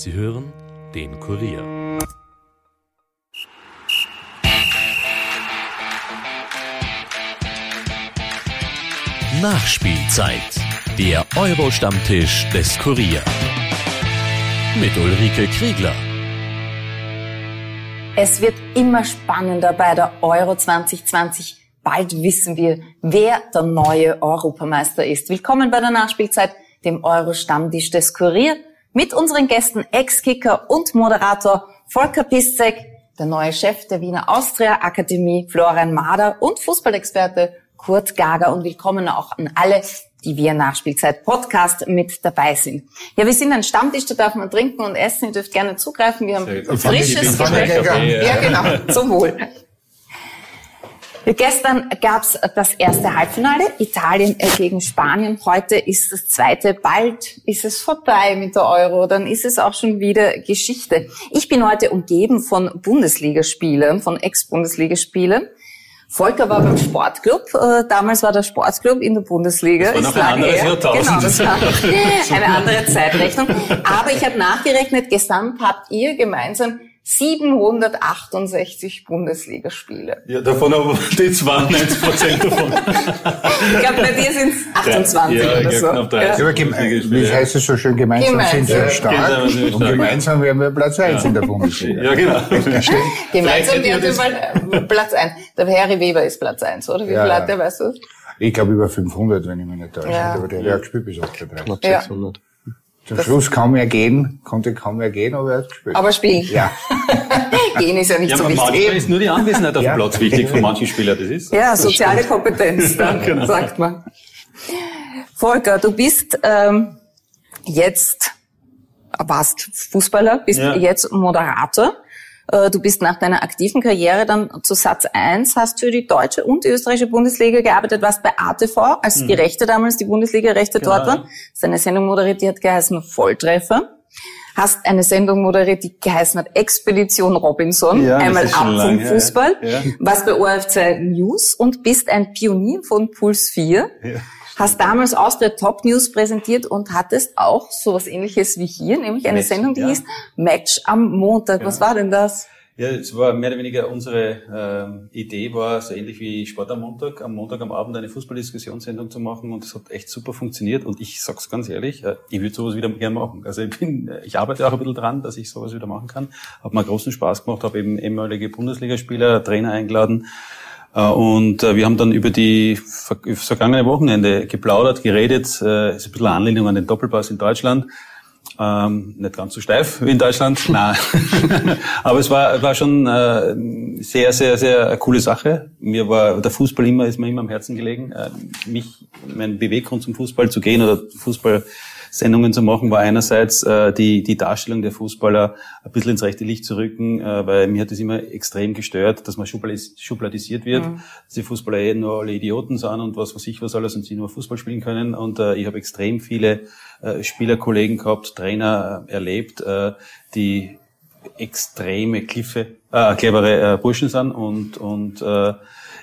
Sie hören den Kurier. Nachspielzeit. Der Euro-Stammtisch des Kurier. Mit Ulrike Kriegler. Es wird immer spannender bei der Euro 2020. Bald wissen wir, wer der neue Europameister ist. Willkommen bei der Nachspielzeit, dem Euro-Stammtisch des Kurier mit unseren Gästen Ex-Kicker und Moderator Volker Piszek, der neue Chef der Wiener Austria Akademie Florian Mader und Fußballexperte Kurt Gager. Und willkommen auch an alle, die wir Nachspielzeit Podcast mit dabei sind. Ja, wir sind ein Stammtisch, da darf man trinken und essen, ihr dürft gerne zugreifen, wir haben frisches Getränk. Ja, genau, zum Wohl. Gestern gab's das erste Halbfinale, Italien gegen Spanien. Heute ist das zweite. Bald ist es vorbei mit der Euro. Dann ist es auch schon wieder Geschichte. Ich bin heute umgeben von Bundesligaspielern, von Ex-Bundesligaspielern. Volker war beim Sportclub. Äh, damals war der Sportclub in der Bundesliga. Das war noch ein anderes Jahrtausend. Genau, das war eine andere Zeitrechnung. Aber ich habe nachgerechnet, gesamt habt ihr gemeinsam 768 Bundesligaspiele. Ja, davon aber die 92 Prozent davon. ich glaube, bei dir sind es 28 ja, oder so. Knapp 30 Ja, gem- wie heißt es so schön, gemeinsam, Gemeinsam. sind wir Ja, stark gemeinsam sind wir und stark. gemeinsam werden wir Platz 1 in der Bundesliga. Ja, genau. Gemeinsam werden wir mal äh, Platz 1. Der Harry Weber ist Platz 1, oder? Wie Ja, viel ja. hat der, weißt du? Ich glaube über 500, wenn ich mich nicht täusche. Ja. Aber der, hat gespielt bis 38. Ja. Zum Schluss kaum mehr gehen, konnte kaum mehr gehen, aber er hat gespielt. Aber spielen. ja, Gehen ist ja nicht Ja, so aber wichtig. manchmal ist nur die Anwesenheit auf Ja. dem Platz wichtig für manche Spieler, das ist. Ja, soziale Kompetenz, dann, Genau. sagt man. Volker, du bist ähm, jetzt, warst Fußballer, bist Ja. jetzt Moderator. Äh, Du bist nach deiner aktiven Karriere dann zu Satz 1, hast für die deutsche und die österreichische Bundesliga gearbeitet, warst bei ATV, als die Rechte damals, die Bundesliga-Rechte dort Mhm. Genau, waren. Hast eine Sendung moderiert, die hat geheißen Volltreffer. Hast eine Sendung moderiert, die geheißen hat Expedition Robinson, Ja, einmal ab vom. Fußball, Ja. warst bei ORF2 News und bist ein Pionier von Puls 4. Ja. Hast damals Austria Top News präsentiert und hattest auch sowas ähnliches wie hier, nämlich eine Match, Sendung, die ja. hieß Match am Montag. Was war denn das? Ja, es war mehr oder weniger unsere ähm, Idee, war so ähnlich wie Sport am Montag, am Montag am Abend eine Fußballdiskussionssendung zu machen und es hat echt super funktioniert und ich sag's ganz ehrlich, äh, ich würde sowas wieder gerne machen. Also ich bin, äh, ich arbeite auch ein bisschen dran, dass ich sowas wieder machen kann. Hat mir großen Spaß gemacht, habe eben ehemalige Bundesligaspieler, Trainer eingeladen äh, und äh, wir haben dann über die vergangene Wochenende geplaudert, geredet, äh, ist ein bisschen Anlehnung an den Doppelpass in Deutschland. Ähm, nicht ganz so steif wie in Deutschland, nein. Aber es war, war schon äh, sehr, sehr, sehr coole Sache. Mir war der Fußball immer, ist mir immer am Herzen gelegen. Äh, mich, mein Beweggrund zum Fußball zu gehen oder Fußballsendungen zu machen, war einerseits äh, die, die Darstellung der Fußballer ein bisschen ins rechte Licht zu rücken, äh, weil mir hat es immer extrem gestört, dass man schubladis schubladisiert wird, dass die Fußballer eh nur alle Idioten sind und was weiß ich was alles und sie nur Fußball spielen können. Und äh, ich habe extrem viele äh, Spielerkollegen gehabt, Trainer äh, erlebt, äh, die extreme Kliffe, äh, clevere äh, Burschen sind und und äh,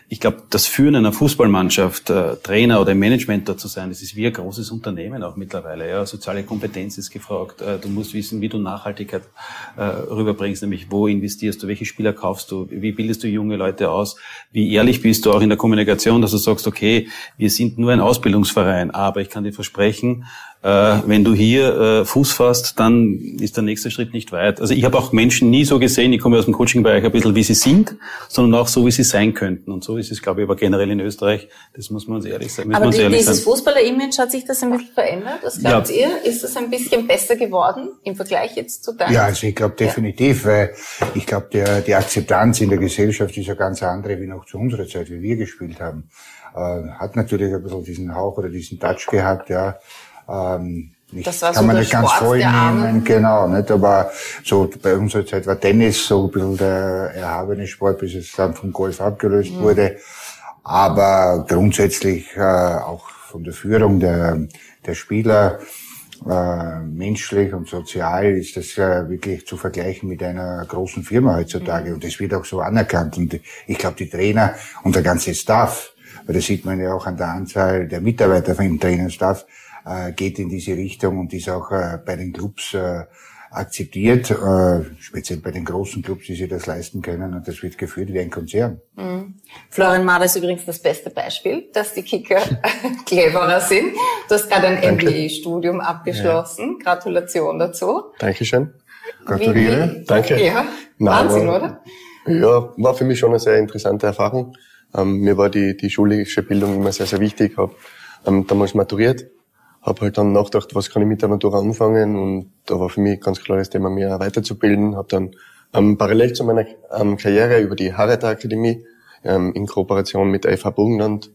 ich glaube, das Führen einer Fußballmannschaft, äh, Trainer oder Management da zu sein, das ist wie ein großes Unternehmen auch mittlerweile. Ja, soziale Kompetenz ist gefragt. Äh, du musst wissen, wie du Nachhaltigkeit äh, rüberbringst, nämlich wo investierst du, welche Spieler kaufst du, wie bildest du junge Leute aus, wie ehrlich bist du auch in der Kommunikation, dass du sagst, okay, wir sind nur ein Ausbildungsverein, aber ich kann dir versprechen, wenn du hier äh, Fuß fasst, dann ist der nächste Schritt nicht weit. Also ich habe auch Menschen nie so gesehen, ich komme aus dem Coaching-Bereich ein bisschen, wie sie sind, sondern auch so, wie sie sein könnten. Und so ist es, glaube ich, aber generell in Österreich. Das muss man uns ehrlich sagen. Aber die, ehrlich dieses. Fußballer-Image, hat sich das ein bisschen verändert? Was glaubt Ja. ihr? Ist das ein bisschen besser geworden im Vergleich jetzt zu deinem? ja, also ich glaube definitiv, weil ich glaube, der, die Akzeptanz in der Gesellschaft ist ja ganz andere wie noch zu unserer Zeit, wie wir gespielt haben. Äh, hat natürlich ein bisschen diesen Hauch oder diesen Touch gehabt, ja. Ähm, nicht, Das war kann so man nicht ganz Sport voll nehmen, genau, nicht, aber so bei unserer Zeit war Tennis so ein bisschen der erhabene Sport, bis es dann vom Golf abgelöst Mhm. wurde. Aber grundsätzlich äh, auch von der Führung der, der Spieler, äh, menschlich und sozial ist das äh, wirklich zu vergleichen mit einer großen Firma heutzutage. Und das wird auch so anerkannt. Und ich glaube, die Trainer und der ganze Staff, weil das sieht man ja auch an der Anzahl der Mitarbeiter im Trainerstaff, äh, geht in diese Richtung und ist auch äh, bei den Clubs äh, akzeptiert, äh, speziell bei den großen Clubs, die sich das leisten können. Und das wird geführt wie ein Konzern. Mhm. Florian Mader ist übrigens das beste Beispiel, dass die Kicker cleverer sind. Du hast gerade ein MBA-Studium abgeschlossen. Ja. Gratulation dazu. Dankeschön. Gratuliere. Danke. Ja, Wahnsinn, oder? Ja, war für mich schon eine sehr interessante Erfahrung. Ähm, mir war die, die schulische Bildung immer sehr, sehr wichtig. Habe ähm, damals maturiert habe halt dann nachgedacht, was kann ich mit der Matura anfangen und da war für mich ganz klar das Thema, mehr weiterzubilden. Habe dann ähm, parallel zu meiner ähm, Karriere über die Hareta Akademie ähm, in Kooperation mit der FH Burgenland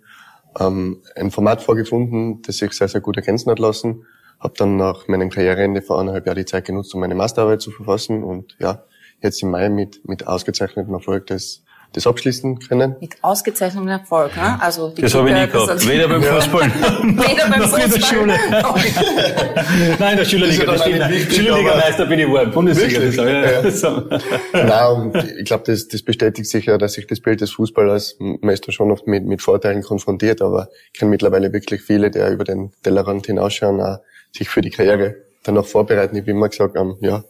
ähm, ein Format vorgefunden, das sich sehr, sehr gut ergänzen hat lassen. Habe dann nach meinem Karriereende vor eineinhalb Jahren die Zeit genutzt, um meine Masterarbeit zu verfassen und ja, jetzt im Mai mit, mit ausgezeichnetem Erfolg das das abschließen können. Mit ausgezeichnetem Erfolg, ne? Also die das habe ich nie gehabt. Weder beim Fußball Weder beim Fußball. in der Schule. Nein, der Schülerliga, das stimmt. Schülerliga-Meister bin ich geworden. Bundesliga. Das ja. ja. Nein, ich glaube, das, das bestätigt sich ja, dass sich das Bild des Fußballers, man ist da schon oft mit, mit Vorteilen konfrontiert, aber ich kenne mittlerweile wirklich viele, die über den Tellerrand hinausschauen, auch sich für die Karriere danach vorbereiten. Ich bin immer gesagt, um, ja,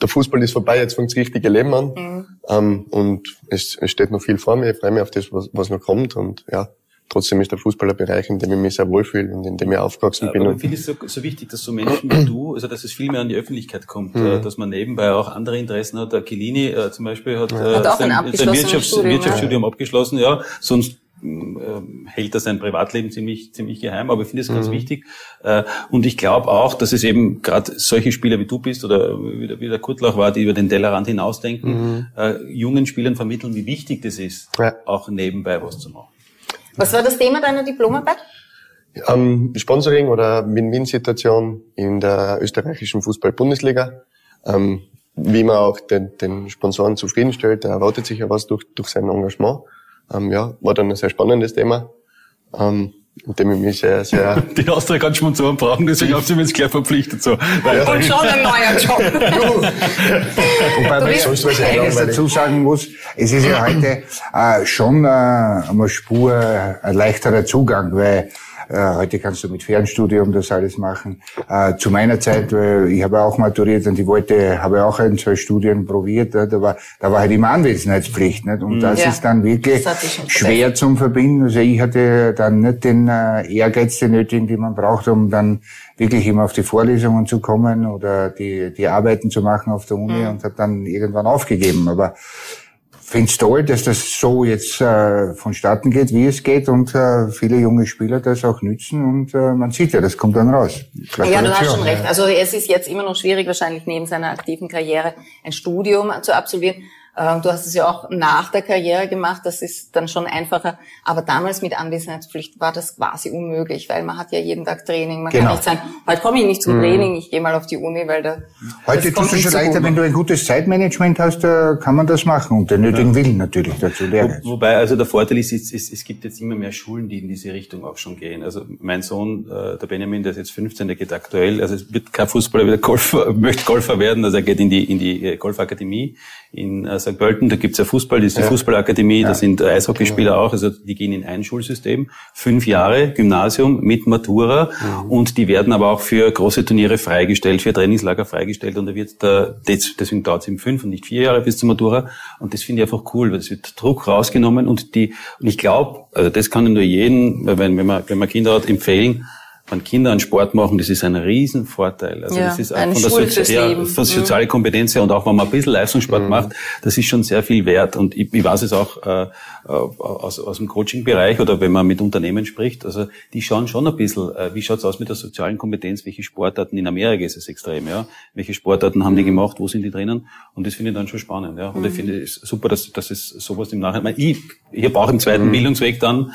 der Fußball ist vorbei, jetzt fängt das richtige Leben an. Mhm. Ähm, und es, es, steht noch viel vor mir. Ich freue mich auf das, was, was noch kommt. Und ja, trotzdem ist der Fußball ein Bereich, in dem ich mich sehr wohlfühle und in dem ich aufgewachsen bin. Aber ich finde es so, so wichtig, dass so Menschen wie du, also dass es viel mehr an die Öffentlichkeit kommt, mhm. Äh, dass man nebenbei auch andere Interessen hat. Der Chiellini äh, zum Beispiel hat, ja. hat äh, sein, sein Wirtschafts Wirtschaftsstudium ja. abgeschlossen, ja. Sonst hält er sein Privatleben ziemlich, ziemlich geheim, aber ich finde es ganz mhm. wichtig. Äh, und ich glaube auch, dass es eben gerade solche Spieler wie du bist oder wie der, wie der Kurtlach war, die über den Tellerrand hinausdenken, mhm. äh, jungen Spielern vermitteln, wie wichtig das ist, ja. auch nebenbei was zu machen. Was war das Thema deiner Diplomarbeit? Ähm, Sponsoring oder Win-Win-Situation in der österreichischen Fußball-Bundesliga. Ähm, wie man auch den, den Sponsoren zufriedenstellt, der erwartet sich ja was durch, durch sein Engagement. Ähm, ja, war dann ein sehr spannendes Thema. Ähm, mit dem ich mich sehr, sehr... Die Austria kann Sponsoren brauchen, deswegen haben sie mich jetzt gleich verpflichtet. So. Ja. Und schon ein neuer Job. Wobei man sonst was eines dazu sagen muss, es ist ja heute äh, schon äh, eine Spur äh, ein leichterer Zugang, weil heute kannst du mit Fernstudium das alles machen. Äh, zu meiner Zeit, äh, ich habe auch maturiert und ich wollte, habe auch ein, zwei Studien probiert, da war, da war halt immer Anwesenheitspflicht, nicht? Und das ja. ist dann wirklich schwer zum Verbinden. Also ich hatte dann nicht den Ehrgeiz, den nötigen, den man braucht, um dann wirklich immer auf die Vorlesungen zu kommen oder die, die Arbeiten zu machen auf der Uni mhm. und habe dann irgendwann aufgegeben. Aber finde es toll, dass das so jetzt äh, vonstatten geht, wie es geht und äh, viele junge Spieler das auch nützen und äh, man sieht ja, das kommt dann raus. Ja, du hast schon recht. Also es ist jetzt immer noch schwierig, wahrscheinlich neben seiner aktiven Karriere ein Studium zu absolvieren. Ähm, du hast es ja auch nach der Karriere gemacht, das ist dann schon einfacher. Aber damals mit Anwesenheitspflicht war das quasi unmöglich, weil man hat ja jeden Tag Training. Man genau. kann nicht sagen, heute komme ich nicht zum mhm. Training, ich gehe mal auf die Uni, weil da. Heute tust du schon leichter, wenn du ein gutes Zeitmanagement hast, kann man das machen und den nötigen ja. Willen natürlich dazu lernen. Wo, wobei, also der Vorteil ist, es, es, es gibt jetzt immer mehr Schulen, die in diese Richtung auch schon gehen. Also mein Sohn, äh, der Benjamin, der ist jetzt 15, der geht aktuell, also es wird kein Fußballer, wieder Golfer, möchte Golfer werden, also er geht in die, in die äh, Golfakademie in äh, St. Pölten, da gibt's ja Fußball, das ist die ja. Fußballakademie, ja. da sind Eishockeyspieler genau. auch, also die gehen in ein Schulsystem, fünf Jahre Gymnasium mit Matura mhm. und die werden aber auch für große Turniere freigestellt, für Trainingslager freigestellt und da wird da, deswegen dauert es eben fünf und nicht vier Jahre bis zur Matura und das finde ich einfach cool, weil es wird Druck rausgenommen und die, und ich glaube, also das kann nur jeden, wenn, wenn man, wenn man Kinder hat, empfehlen, wenn Kinder einen Sport machen, das ist ein Riesenvorteil. Also ja, das ist auch von der, Sozi ja, von der sozialen Kompetenz her und auch wenn man ein bisschen Leistungssport mhm. macht, das ist schon sehr viel wert. Und ich, ich weiß es auch äh, äh aus, aus dem Coaching-Bereich oder wenn man mit Unternehmen spricht, also die schauen schon ein bisschen, äh, wie schaut's aus mit der sozialen Kompetenz, welche Sportarten, in Amerika ist es extrem, ja, welche Sportarten haben die gemacht, wo sind die drinnen? Und das finde ich dann schon spannend. Ja. Und mhm. ich finde es super, dass, dass es sowas im Nachhinein, ich, ich habe auch im zweiten mhm. Bildungsweg dann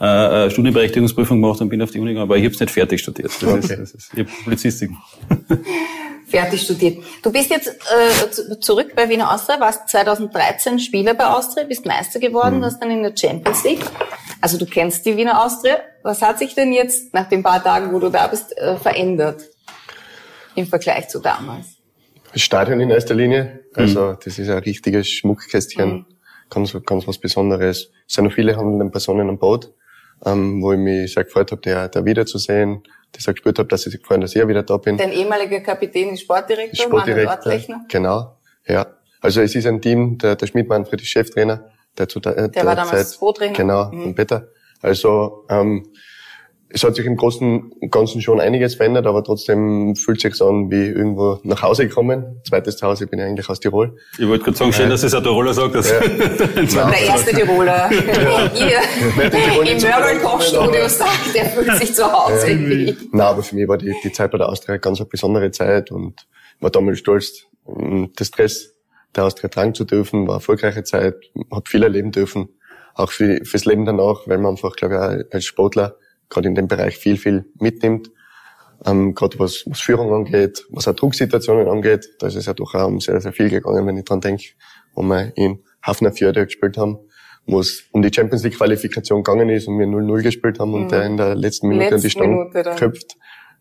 äh, äh, Studienberechtigungsprüfung gemacht und bin auf die Uni gegangen, aber ich habe es nicht fertig studiert. Das okay. ist, das ist, ich habe Publizistik. fertig studiert. Du bist jetzt äh, zurück bei Wiener Austria, warst 2013 Spieler bei Austria, bist Meister geworden, mhm. hast dann in der Champions League. Also du kennst die Wiener Austria. Was hat sich denn jetzt nach den paar Tagen, wo du da bist, äh, verändert im Vergleich zu damals? Das Stadion in erster Linie. Also mhm. das ist ein richtiges Schmuckkästchen. Mhm. Ganz, ganz was Besonderes. Es sind noch viele handelnde Personen am Boot. Ähm, wo ich mich sehr gefreut habe, der, der wiederzusehen, dass ich gespürt habe, dass ich gefreut dass ich wieder da bin. Dein ehemaliger Kapitän ist Sportdirektor, Sportdirektor Genau, ja. Also es ist ein Team, der, der Schmidt Manfred ist Cheftrainer, der zu der, der, der war damals Co-Trainer. Genau, mhm. und Peter. Also ähm, es hat sich im Großen und Ganzen schon einiges verändert, aber trotzdem fühlt sich an wie irgendwo nach Hause gekommen. Zweites Zuhause bin ich eigentlich aus Tirol. Ich wollte gerade sagen, schön, dass es ein Tiroler sagt. Dass ja. der erste Tiroler hier im Möbelkochstudio sagt, der fühlt sich zu Hause. Ja. Nein, aber für mich war die, die Zeit bei der Austria ganz eine besondere Zeit und war damals stolz, das Stress der Austria tragen zu dürfen, war eine erfolgreiche Zeit, hat viel erleben dürfen, auch für, fürs Leben danach, weil man einfach, glaube ich, als Sportler gerade in dem Bereich viel, viel mitnimmt. Ähm, gerade was, was Führung angeht, was auch Drucksituationen angeht, da ist es ja doch auch um sehr, sehr viel gegangen, wenn ich dran denke, wo wir in Hafnerfjörde gespielt haben, wo es um die Champions League Qualifikation gegangen ist und wir 0-0 gespielt haben mhm. und der in der letzten Minute an die Stange köpft.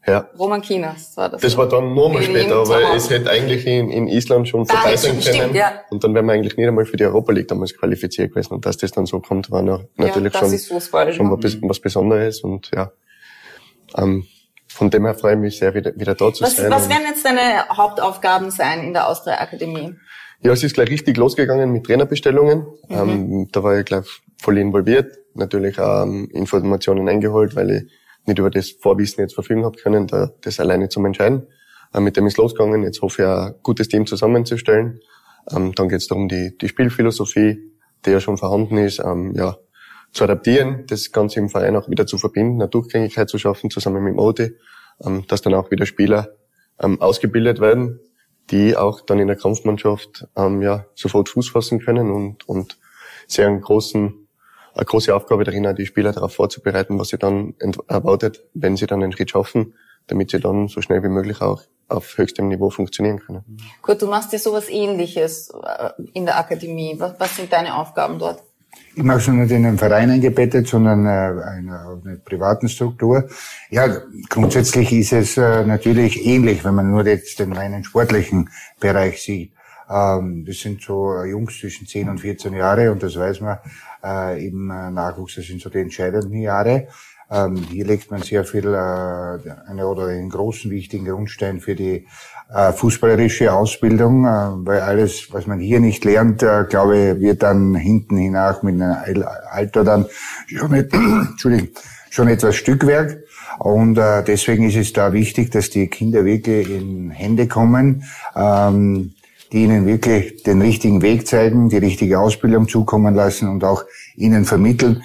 Ja. Roman Kinas war das. Das war dann nochmal später, weil es hätte eigentlich in, in Island schon vorbei sein können. Ja. Und dann wären wir eigentlich nicht einmal für die Europa League damals qualifiziert gewesen. Und dass das dann so kommt, war noch, natürlich ja, schon, schon was, was Besonderes. Und ja, ähm, von dem her freue ich mich sehr, wieder, wieder da zu was, sein. Was werden jetzt deine Hauptaufgaben sein in der Austria Akademie? Ja, es ist gleich richtig losgegangen mit Trainerbestellungen. Mhm. Ähm, da war ich gleich voll involviert. Natürlich auch ähm, Informationen eingeholt, weil ich nicht über das Vorwissen jetzt verfügen habe können, da, das alleine zu entscheiden. Äh, mit dem ist losgegangen. Jetzt hoffe ich, ein gutes Team zusammenzustellen. Ähm, dann geht es darum, die, die Spielphilosophie, die ja schon vorhanden ist, ähm, ja, zu adaptieren, das Ganze im Verein auch wieder zu verbinden, eine Durchgängigkeit zu schaffen, zusammen mit dem Odi, ähm, dass dann auch wieder Spieler ähm, ausgebildet werden, die auch dann in der Kampfmannschaft ähm, ja, sofort Fuß fassen können und, und sehr einen großen eine große Aufgabe darin, die Spieler darauf vorzubereiten, was sie dann erwartet, wenn sie dann den Schritt schaffen, damit sie dann so schnell wie möglich auch auf höchstem Niveau funktionieren können. Gut, du machst ja sowas ähnliches äh, in der Akademie. Was, was sind deine Aufgaben dort? Ich mache es nicht in einen Verein eingebettet, sondern äh, eine, eine privaten Struktur. Ja, grundsätzlich ist es äh, natürlich ähnlich, wenn man nur jetzt den reinen sportlichen Bereich sieht. Ähm, das sind so Jungs zwischen 10 und 14 Jahre und das weiß man, äh, im äh, Nachwuchs, das sind so die entscheidenden Jahre. Ähm, hier legt man sehr viel, äh, eine, oder einen großen, wichtigen Grundstein für die äh, fußballerische Ausbildung, äh, weil alles, was man hier nicht lernt, äh, glaube ich, wird dann hinten hinaus mit einem Alter dann schon, nicht, Entschuldigung, schon etwas Stückwerk. Und äh, deswegen ist es da wichtig, dass die Kinder wirklich in Hände kommen, ähm, die ihnen wirklich den richtigen Weg zeigen, die richtige Ausbildung zukommen lassen und auch ihnen vermitteln,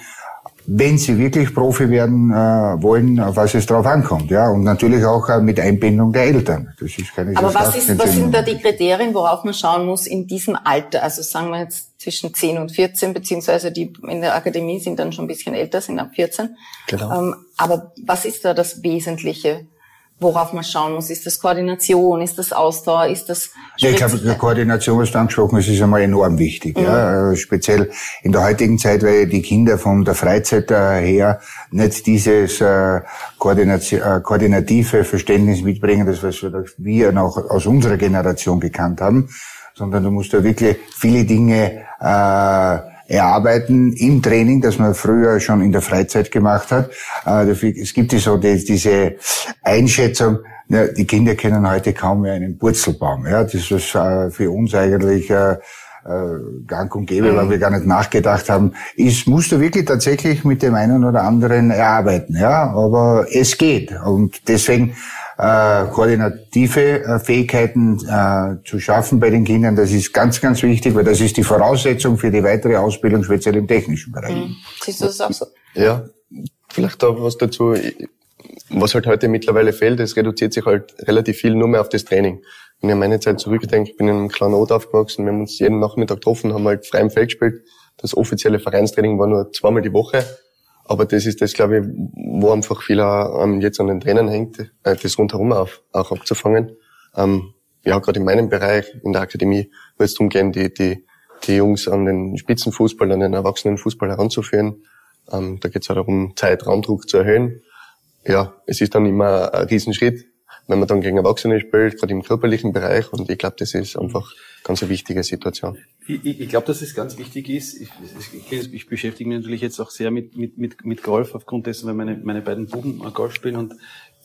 wenn sie wirklich Profi werden äh, wollen, auf was es drauf ankommt, ja, und natürlich auch äh, mit Einbindung der Eltern. Das ist keine Aber was, ist, was sind da die Kriterien, worauf man schauen muss in diesem Alter? Also sagen wir jetzt zwischen 10 und 14, beziehungsweise die in der Akademie sind dann schon ein bisschen älter, sind ab 14. Genau. Ähm, aber was ist da das Wesentliche? Worauf man schauen muss. Ist das Koordination? Ist das Ausdauer? Ist das ja, Ich glaube, die Koordination, was du angesprochen hast, ist einmal enorm wichtig. Mhm. Ja. Äh, speziell in der heutigen Zeit, weil die Kinder von der Freizeit her nicht dieses äh, äh, koordinative Verständnis mitbringen, das was wir noch aus unserer Generation gekannt haben, sondern du musst da wirklich viele Dinge äh, erarbeiten im Training, das man früher schon in der Freizeit gemacht hat. Äh, es gibt so diese Einschätzung, die Kinder kennen heute kaum mehr einen Purzelbaum. Ja, das ist äh, für uns eigentlich äh, gang und gäbe, weil wir gar nicht nachgedacht haben. Ich musste wirklich tatsächlich mit dem einen oder anderen erarbeiten, ja, aber es geht. Und deswegen äh, koordinative äh, Fähigkeiten äh, zu schaffen bei den Kindern. Das ist ganz, ganz wichtig, weil das ist die Voraussetzung für die weitere Ausbildung, speziell im technischen Bereich. Mhm. Siehst du das auch so? Ja, vielleicht da was dazu. Was halt heute mittlerweile fehlt, es reduziert sich halt relativ viel nur mehr auf das Training. Wenn ich an meine Zeit zurückdenke, ich bin in einem kleinen Ort aufgewachsen, wir haben uns jeden Nachmittag getroffen, haben halt frei im Feld gespielt. Das offizielle Vereinstraining war nur zweimal die Woche. Aber das ist das, glaube ich, wo einfach viel ähm, jetzt an den Trainern hängt, äh, das rundherum auch abzufangen. Ähm, ja, gerade in meinem Bereich, in der Akademie, wird es darum gehen, die, die, die Jungs an den Spitzenfußball, an den Erwachsenenfußball heranzuführen. Ähm, da geht es auch darum, Zeit, Raumdruck zu erhöhen. Ja, es ist dann immer ein Riesenschritt, wenn man dann gegen Erwachsene spielt, gerade im körperlichen Bereich. Und ich glaube, das ist einfach ganz eine wichtige Situation. Ich, ich, ich glaube, dass es ganz wichtig ist. Ich, ich, ich, beschäftige mich natürlich jetzt auch sehr mit, mit, mit, mit Golf aufgrund dessen, weil meine, meine beiden Buben Golf spielen und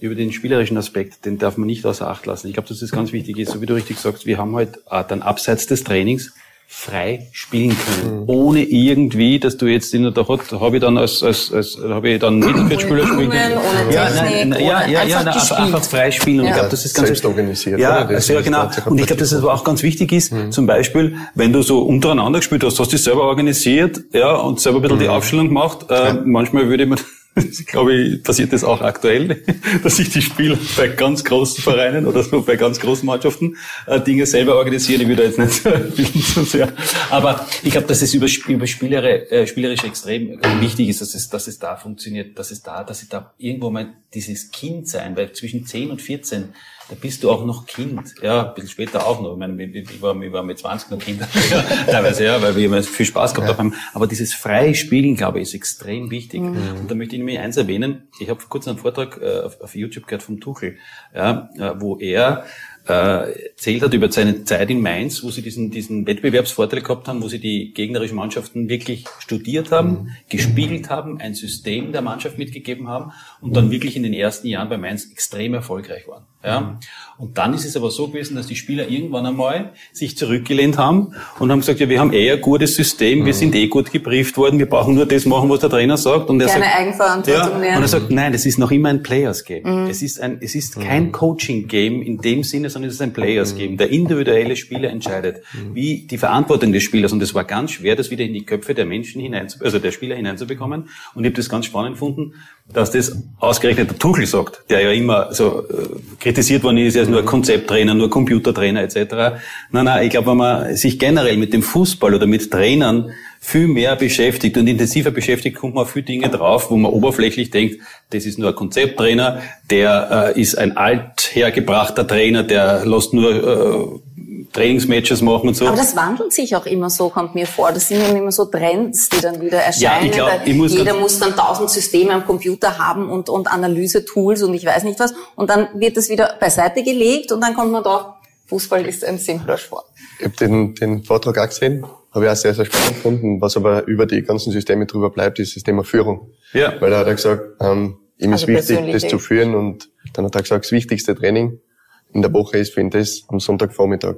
über den spielerischen Aspekt, den darf man nicht außer Acht lassen. Ich glaube, dass das ganz wichtig ist, so wie du richtig sagst, wir haben halt dann abseits des Trainings frei spielen können, mhm. ohne irgendwie, dass du jetzt in der Hot, habe ich dann als als als habe ich dann Mittelfeldspieler spielen können. Ja, nein, nein, ja, ja, ja, einfach, einfach frei spielen. Und ja. ich glaube, das ist ganz selbst organisiert. Ja, also, ja genau. Und ich glaube, dass es aber auch ganz wichtig ist. Mhm. Zum Beispiel, wenn du so untereinander gespielt hast, hast du dich selber organisiert, ja, und selber ein bisschen mhm. die Aufstellung gemacht. Äh, manchmal würde man ich glaube, ich, passiert das auch aktuell, dass sich die Spieler bei ganz großen Vereinen oder so bei ganz großen Mannschaften äh, Dinge selber organisieren. Ich da jetzt nicht so sehr. Aber ich glaube, dass es über, über Spielere, äh, spielerisch extrem wichtig ist, dass es, dass es da funktioniert, dass es da, dass es da irgendwo mal dieses Kind sein, weil zwischen 10 und 14 da bist du auch noch Kind. Ja, ein bisschen später auch noch. Ich, meine, ich, war, ich war mit 20 noch Kind. Teilweise, ja, weil wir immer viel Spaß gehabt ja. haben. Aber dieses freie Spielen, glaube ich, ist extrem wichtig. Mhm. Und da möchte ich nämlich eins erwähnen. Ich habe vor kurzem einen Vortrag äh, auf, auf YouTube gehört vom Tuchel, ja, äh, wo er äh, erzählt hat über seine Zeit in Mainz, wo sie diesen, diesen Wettbewerbsvorteil gehabt haben, wo sie die gegnerischen Mannschaften wirklich studiert haben, mhm. gespiegelt haben, ein System der Mannschaft mitgegeben haben und dann wirklich in den ersten Jahren bei Mainz extrem erfolgreich waren. Ja? Mhm. Und dann ist es aber so gewesen, dass die Spieler irgendwann einmal sich zurückgelehnt haben und haben gesagt, ja, wir haben eh ein gutes System, wir mhm. sind eh gut gebrieft worden, wir brauchen nur das machen, was der Trainer sagt. Und er Keine sagt, Eigenverantwortung ja, Und er sagt, nein, das ist noch immer ein Players Game. Mhm. Es ist ein, es ist kein Coaching Game in dem Sinne, sondern es ist ein Players Game. Der individuelle Spieler entscheidet, wie die Verantwortung des Spielers. Und es war ganz schwer, das wieder in die Köpfe der Menschen hinein, also der Spieler hineinzubekommen. Und ich habe das ganz spannend gefunden, dass das ausgerechnet der Tuchel sagt, der ja immer so äh, kritisiert worden ist, er ist nur Konzepttrainer, nur Computertrainer etc. Nein, nein, ich glaube, wenn man sich generell mit dem Fußball oder mit Trainern viel mehr beschäftigt und intensiver beschäftigt, kommt man auf viele Dinge drauf, wo man oberflächlich denkt, das ist nur ein Konzepttrainer, der äh, ist ein althergebrachter Trainer, der lässt nur äh, Trainingsmatches machen und so. Aber das wandelt sich auch immer so, kommt mir vor. Das sind immer so Trends, die dann wieder erscheinen. Ja, ich glaub, ich muss jeder muss dann tausend Systeme am Computer haben und, und Analyse-Tools und ich weiß nicht was. Und dann wird das wieder beiseite gelegt und dann kommt man drauf, Fußball ist ein simpler Sport. Ich habe den, den Vortrag auch gesehen, habe ich auch sehr, sehr spannend gefunden. Was aber über die ganzen Systeme drüber bleibt, ist das Thema Führung. Ja. Weil er hat gesagt, ähm, ihm also ist wichtig, das zu führen und dann hat er gesagt, das wichtigste Training in der Woche ist für ihn das am Sonntagvormittag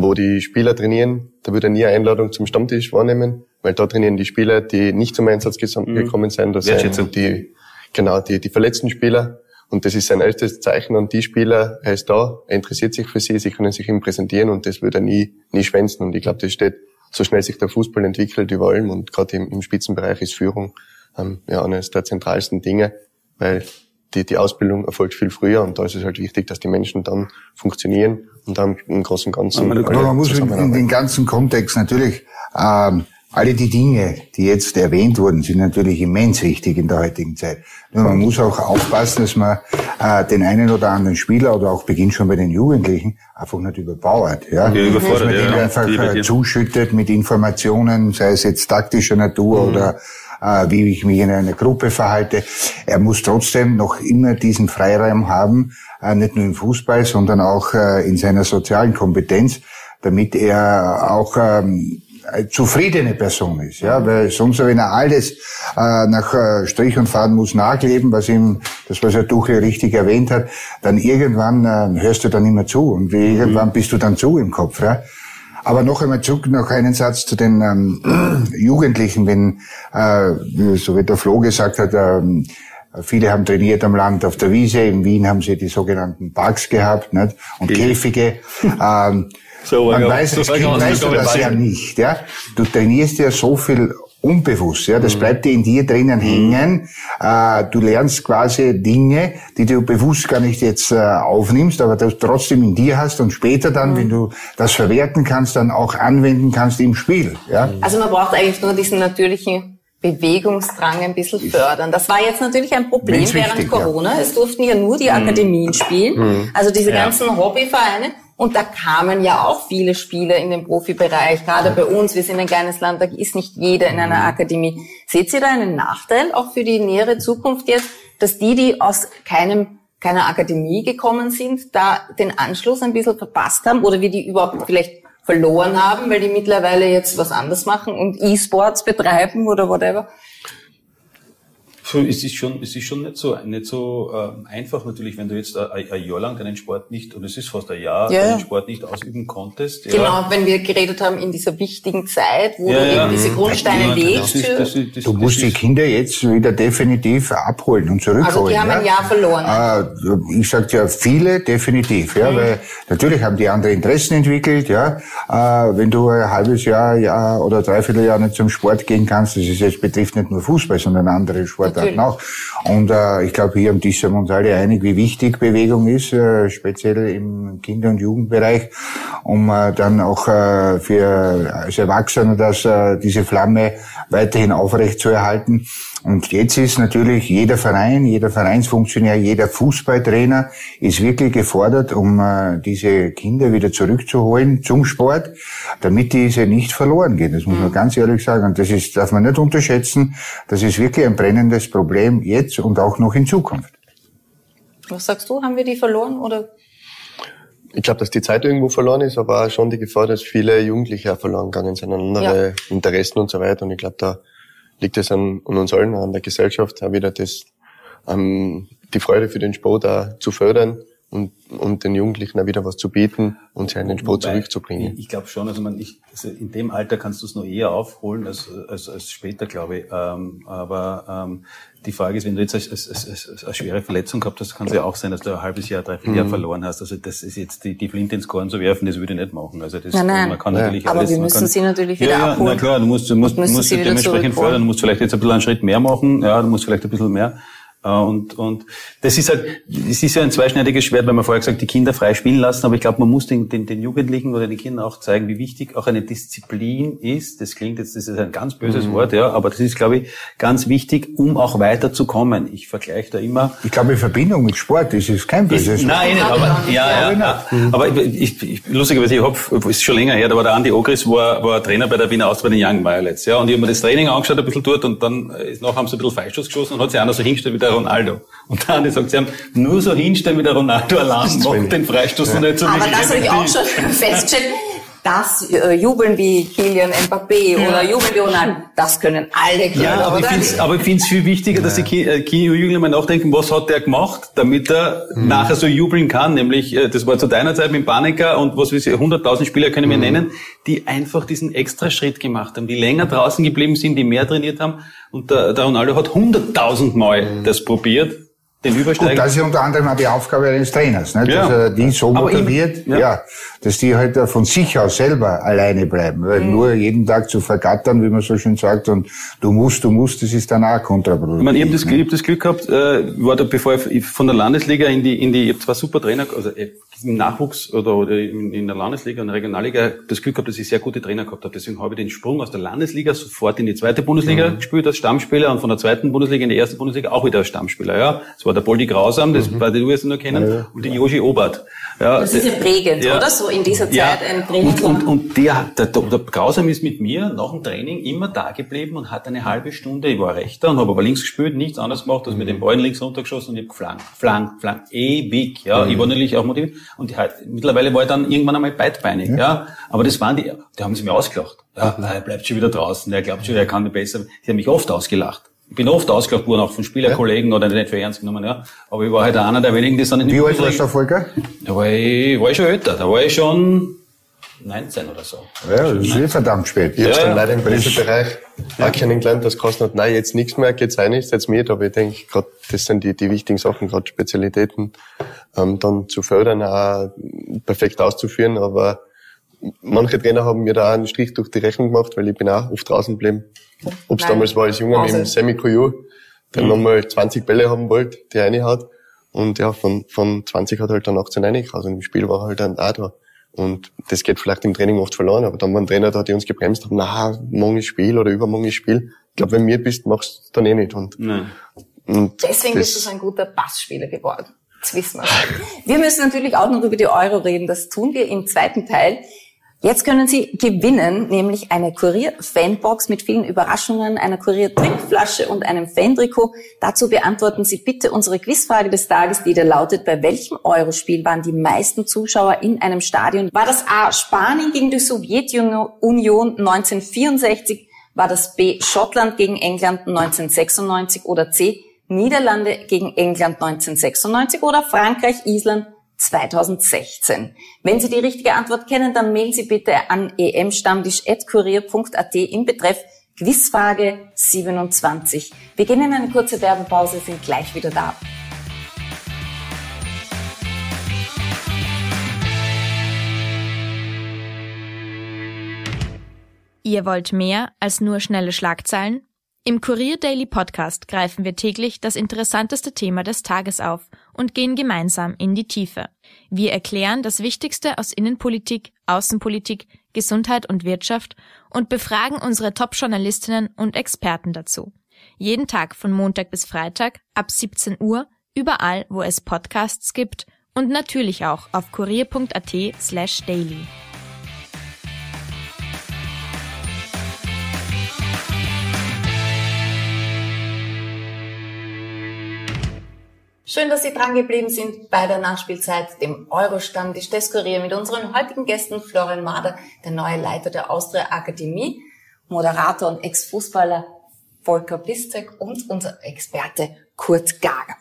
wo die Spieler trainieren, da würde er nie eine Einladung zum Stammtisch wahrnehmen, weil da trainieren die Spieler, die nicht zum Einsatz mhm. gekommen sind. Das sind die, genau, die, die verletzten Spieler. Und das ist sein erstes Zeichen an die Spieler, er ist da, er interessiert sich für sie, sie können sich ihm präsentieren und das würde er nie, nie schwänzen. Und ich glaube, das steht, so schnell sich der Fußball entwickelt über allem und gerade im, im Spitzenbereich ist Führung ähm, ja eines der zentralsten Dinge, weil die, die Ausbildung erfolgt viel früher und da ist es halt wichtig, dass die Menschen dann funktionieren und dann im Großen und Ganzen. Aber man muss in, den ganzen Kontext natürlich ähm, alle die Dinge, die jetzt erwähnt wurden, sind natürlich immens wichtig in der heutigen Zeit. Nur man muss auch aufpassen, dass man äh, den einen oder anderen Spieler oder auch beginnt schon bei den Jugendlichen einfach nicht überbauert. Ja? ja dass man den ja, einfach äh, zuschüttet mit Informationen, sei es jetzt taktischer Natur mhm. oder wie ich mich in einer Gruppe verhalte. Er muss trotzdem noch immer diesen Freiraum haben, äh, nicht nur im Fußball, sondern auch äh, in seiner sozialen Kompetenz, damit er auch ähm, eine zufriedene Person ist, ja, weil sonst, wenn er alles äh, nach äh, Strich und Faden muss nachleben, was ihm, das was Herr Tuchel richtig erwähnt hat, dann irgendwann äh, hörst du dann immer zu und irgendwann bist du dann zu im Kopf, ja. Aber noch einmal zurück, noch einen Satz zu den ähm, Jugendlichen, wenn, äh, so wie der Flo gesagt hat, ähm, Viele haben trainiert am Land auf der Wiese. In Wien haben sie die sogenannten Parks gehabt nicht? und ja. Käfige. ähm, so, man weiß, als Kind weißt du das ja nicht. Ja? Du trainierst ja so viel unbewusst. Ja, das mhm. bleibt dir in dir drinnen mhm. hängen. Äh, du lernst quasi Dinge, die du bewusst gar nicht jetzt äh, aufnimmst, aber du trotzdem in dir hast und später dann, mhm. wenn du das verwerten kannst, dann auch anwenden kannst im Spiel. Ja? Also man braucht eigentlich nur diesen natürlichen Bewegungsdrang ein bisschen fördern. Das war jetzt natürlich ein Problem Wenn's während wichtig, Corona. Ja. Es durften ja nur die mhm. Akademien spielen. Mhm. Also diese ja. ganzen Hobbyvereine. Und da kamen ja auch viele Spieler in den Profibereich. Gerade bei uns, wir sind ein kleines Land, da ist nicht jeder in einer mhm. Akademie. Seht ihr da einen Nachteil auch für die nähere Zukunft jetzt, dass die, die aus keinem keiner Akademie gekommen sind, da den Anschluss ein bisschen verpasst haben oder wir die überhaupt vielleicht verloren haben, weil die mittlerweile jetzt was anderes machen und E-Sports betreiben oder whatever? Es ist schon, es ist schon nicht so, nicht so ähm, einfach natürlich, wenn du jetzt ein, ein Jahr lang deinen Sport nicht, und es ist fast ein Jahr, ja. deinen Sport nicht ausüben konntest. Genau, ja. wenn wir geredet haben in dieser wichtigen Zeit, wo ja, du eben diese Grundsteine legst. Ist, das, du musst die Kinder jetzt wieder definitiv abholen und zurückholen. Also die haben ein Jahr verloren. Äh, ich sag ja, viele definitiv, ja, mhm. weil natürlich haben die andere Interessen entwickelt, ja. Äh, wenn du ein halbes Jahr, Jahr oder dreiviertel Jahr nicht zum Sport gehen kannst, das ist jetzt betrifft nicht nur Fußball, sondern andere Sportarten Sportarten auch. Und äh, ich glaube, hier am Tisch sind wir uns alle einig, wie wichtig Bewegung ist, äh, speziell im Kinder- und Jugendbereich, um äh, dann auch äh, für als Erwachsene dass äh, diese Flamme weiterhin aufrecht zu erhalten. Und jetzt ist natürlich jeder Verein, jeder Vereinsfunktionär, jeder Fußballtrainer ist wirklich gefordert, um äh, diese Kinder wieder zurückzuholen zum Sport, damit diese nicht verloren gehen. Das muss man mhm. ganz ehrlich sagen. Und das ist, darf man nicht unterschätzen. Das ist wirklich ein brennendes Problem jetzt und auch noch in Zukunft. Was sagst du? Haben wir die verloren oder? Ich glaube, dass die Zeit irgendwo verloren ist, aber auch schon die Gefahr, dass viele Jugendliche auch verloren gegangen sind, andere ja. Interessen und so weiter. Und ich glaube, da liegt es an, an uns allen, an der Gesellschaft, auch wieder das, ähm, die Freude für den Sport auch zu fördern und, und den Jugendlichen auch wieder was zu bieten und sie in den Sport Wobei, zurückzubringen. Ich, ich glaube schon, also, man, ich, also in dem Alter kannst du es noch eher aufholen als, als, als später, glaube ich. Ähm, aber ähm, die Frage ist, wenn du jetzt eine, eine, eine schwere Verletzung gehabt hast, kann es ja auch sein, dass du ein halbes Jahr, dreiviertel Jahr mhm. verloren hast. Also das ist jetzt die, die Flinte ins Korn zu werfen, das würde ich nicht machen. Also das, nein, nein. man kann natürlich Aber alles, wir müssen kann, sie natürlich wieder ja, abholen. Ja, na klar, du musst, du musst, musst, musst dementsprechend fördern, du musst vielleicht jetzt ein bisschen einen Schritt mehr machen, ja, du musst vielleicht ein bisschen mehr und, und das ist halt, es ist ja ein zweischneidiges Schwert, weil man vorher gesagt, die Kinder frei spielen lassen, aber ich glaube, man muss den, den, den Jugendlichen oder den Kindern auch zeigen, wie wichtig auch eine Disziplin ist. Das klingt jetzt, das ist ein ganz böses mhm. Wort, ja, aber das ist, glaube ich, ganz wichtig, um auch weiterzukommen. Ich vergleiche da immer. Ich glaube, in Verbindung mit Sport ist es kein böses Wort. Nein, aber, ja, ja, ja. Mhm. aber ich, ich, lustigerweise, ich hab, ist schon länger her, da war der Andi Ogris, war, war Trainer bei der Wiener Austria, den Young Violets, ja, und ich habe mir das Training angeschaut, ein bisschen dort, und dann ist nachher haben sie ein bisschen Freistoß geschossen und hat sich einer so hingestellt wie der Ronaldo. Und dann hat sagt, sie haben nur so hinstellen wie der Ronaldo allein macht den Freistoß ja. nicht so Aber das habe ich auch schon festgestellt. Das äh, Jubeln wie Kilian Mbappé ja. oder Jubeln wie Ronaldo, das können alle können, ja, aber oder? Ich aber ich finde es viel wichtiger, dass die Kini-Jugendlichen mal nachdenken, was hat der gemacht, damit er mhm. nachher so jubeln kann. Nämlich, äh, das war zu deiner Zeit mit Panika und was weiß ich, 100.000 Spieler können wir mhm. nennen, die einfach diesen extra Schritt gemacht haben, die länger draußen geblieben sind, die mehr trainiert haben. Und der, der Ronaldo hat 100.000 Mal mhm. das probiert den Übersteiger. Gut, das ist unter anderem auch die Aufgabe eines Trainers, ne? dass er die so motiviert, ja. ja. dass die halt von sich aus selber alleine bleiben. Weil mhm. nur jeden Tag zu vergattern, wie man so schön sagt, und du musst, du musst, das ist dann auch kontraproduktiv. Ich, meine, ich habe das, ne? ich hab das Glück gehabt, äh, war da, bevor ich von der Landesliga in die, in die, ich habe zwei super Trainer, also äh, im Nachwuchs oder, oder in, in der Landesliga und der Regionalliga das Glück gehabt, dass ich sehr gute Trainer gehabt habe. Deswegen habe ich den Sprung aus der Landesliga sofort in die zweite Bundesliga mhm. gespielt als Stammspieler und von der zweiten Bundesliga in die erste Bundesliga auch wieder als Stammspieler. Ja, das war der Poldi Grausam, das mhm. bei den USA nur kennen, ja, ja. und der Joshi Obert. Ja, das ist ja prägend, ja. oder? So in dieser Zeit ja. ein prägend. Und, und, und der, der, der Grausam ist mit mir nach dem Training immer da geblieben und hat eine halbe Stunde, ich war rechter und habe aber links gespielt, nichts anderes gemacht, als mit den Ballen links runtergeschossen und ich habe geflankt, flank, flank, ewig, ja. Mhm. Ich war natürlich auch motiviert und die, mittlerweile war ich dann irgendwann einmal beidbeinig, ja. ja. Aber das waren die, die haben sie mir ausgelacht. Ja, er bleibt schon wieder draußen, er glaubt schon, er kann besser. Sie haben mich oft ausgelacht. Ich bin oft ausgelacht worden, auch von Spielerkollegen ja. oder nicht für ernst genommen, ja. Aber ich war halt einer der wenigen, die es dann in Wie alt warst du, Volker? Da war ich, war ich schon älter. Da war ich schon 19 oder so. Ja, das ist eh verdammt spät. Ich ja, hab's dann leider im Pressebereich ja. auch kennengelernt, dass Kosten hat, nein, jetzt nichts mehr, geht's ein, jetzt mit, aber ich denke, gerade das sind die, die wichtigen Sachen, gerade Spezialitäten, ähm, dann zu fördern, auch perfekt auszuführen, aber manche Trainer haben mir da einen Strich durch die Rechnung gemacht, weil ich bin auch oft draußen geblieben. Ob es damals war als Junge mit dem Semi Kuyu, der mhm. nochmal 20 Bälle haben wollte, die eine hat. Und ja, von, von 20 hat er halt dann 18 reingehauen. Und im Spiel war er halt dann auch da. Und das geht vielleicht im Training oft verloren, aber dann war ein Trainer da, die uns gebremst haben, na, morgen ist Spiel oder übermorgen ist Spiel. Ich glaube, wenn du mir bist, machst du dann eh nicht. Und, und Deswegen bist du so ein guter Passspieler geworden. Das wissen wir. Wir müssen natürlich auch noch über die Euro reden. Das tun wir im zweiten Teil. Jetzt können Sie gewinnen, nämlich eine Kurier-Fanbox mit vielen Überraschungen, einer Kurier-Trinkflasche und einem Fan-Trikot. Dazu beantworten Sie bitte unsere Quizfrage des Tages, die da lautet, bei welchem Eurospiel waren die meisten Zuschauer in einem Stadion? War das A. Spanien gegen die Sowjetunion 1964? War das B. Schottland gegen England 1996 oder C. Niederlande gegen England 1996 oder Frankreich, Island 2016. Wenn Sie die richtige Antwort kennen, dann mailen Sie bitte an emstammtisch.kurier.at im Betreff Quizfrage 27. Wir gehen in eine kurze Werbepause, sind gleich wieder da. Ihr wollt mehr als nur schnelle Schlagzeilen? Im Kurier Daily Podcast greifen wir täglich das interessanteste Thema des Tages auf und gehen gemeinsam in die Tiefe. Wir erklären das Wichtigste aus Innenpolitik, Außenpolitik, Gesundheit und Wirtschaft und befragen unsere Top-Journalistinnen und Experten dazu. Jeden Tag von Montag bis Freitag ab 17 Uhr, überall, wo es Podcasts gibt und natürlich auch auf kurier.at slash daily. Schön, dass Sie dran geblieben sind bei der Nachspielzeit, dem Euro-Stammtisch des Kurier mit unseren heutigen Gästen Florian Mader, der neue Leiter der Austria Akademie, Moderator und Ex-Fußballer Volker Bistek und unser Experte Kurt Gager.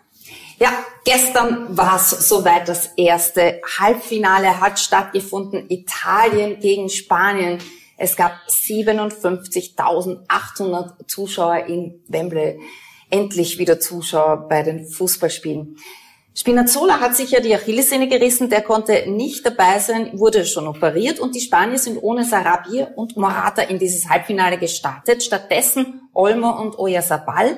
Ja, gestern war es soweit. Das erste Halbfinale hat stattgefunden. Italien gegen Spanien. Es gab 57.800 Zuschauer in Wembley endlich wieder Zuschauer bei den Fußballspielen. Spinazzola hat sich ja die Achillessehne gerissen, der konnte nicht dabei sein, wurde schon operiert und die Spanier sind ohne Sarabia und Morata in dieses Halbfinale gestartet. Stattdessen Olmo und Oyarzabal.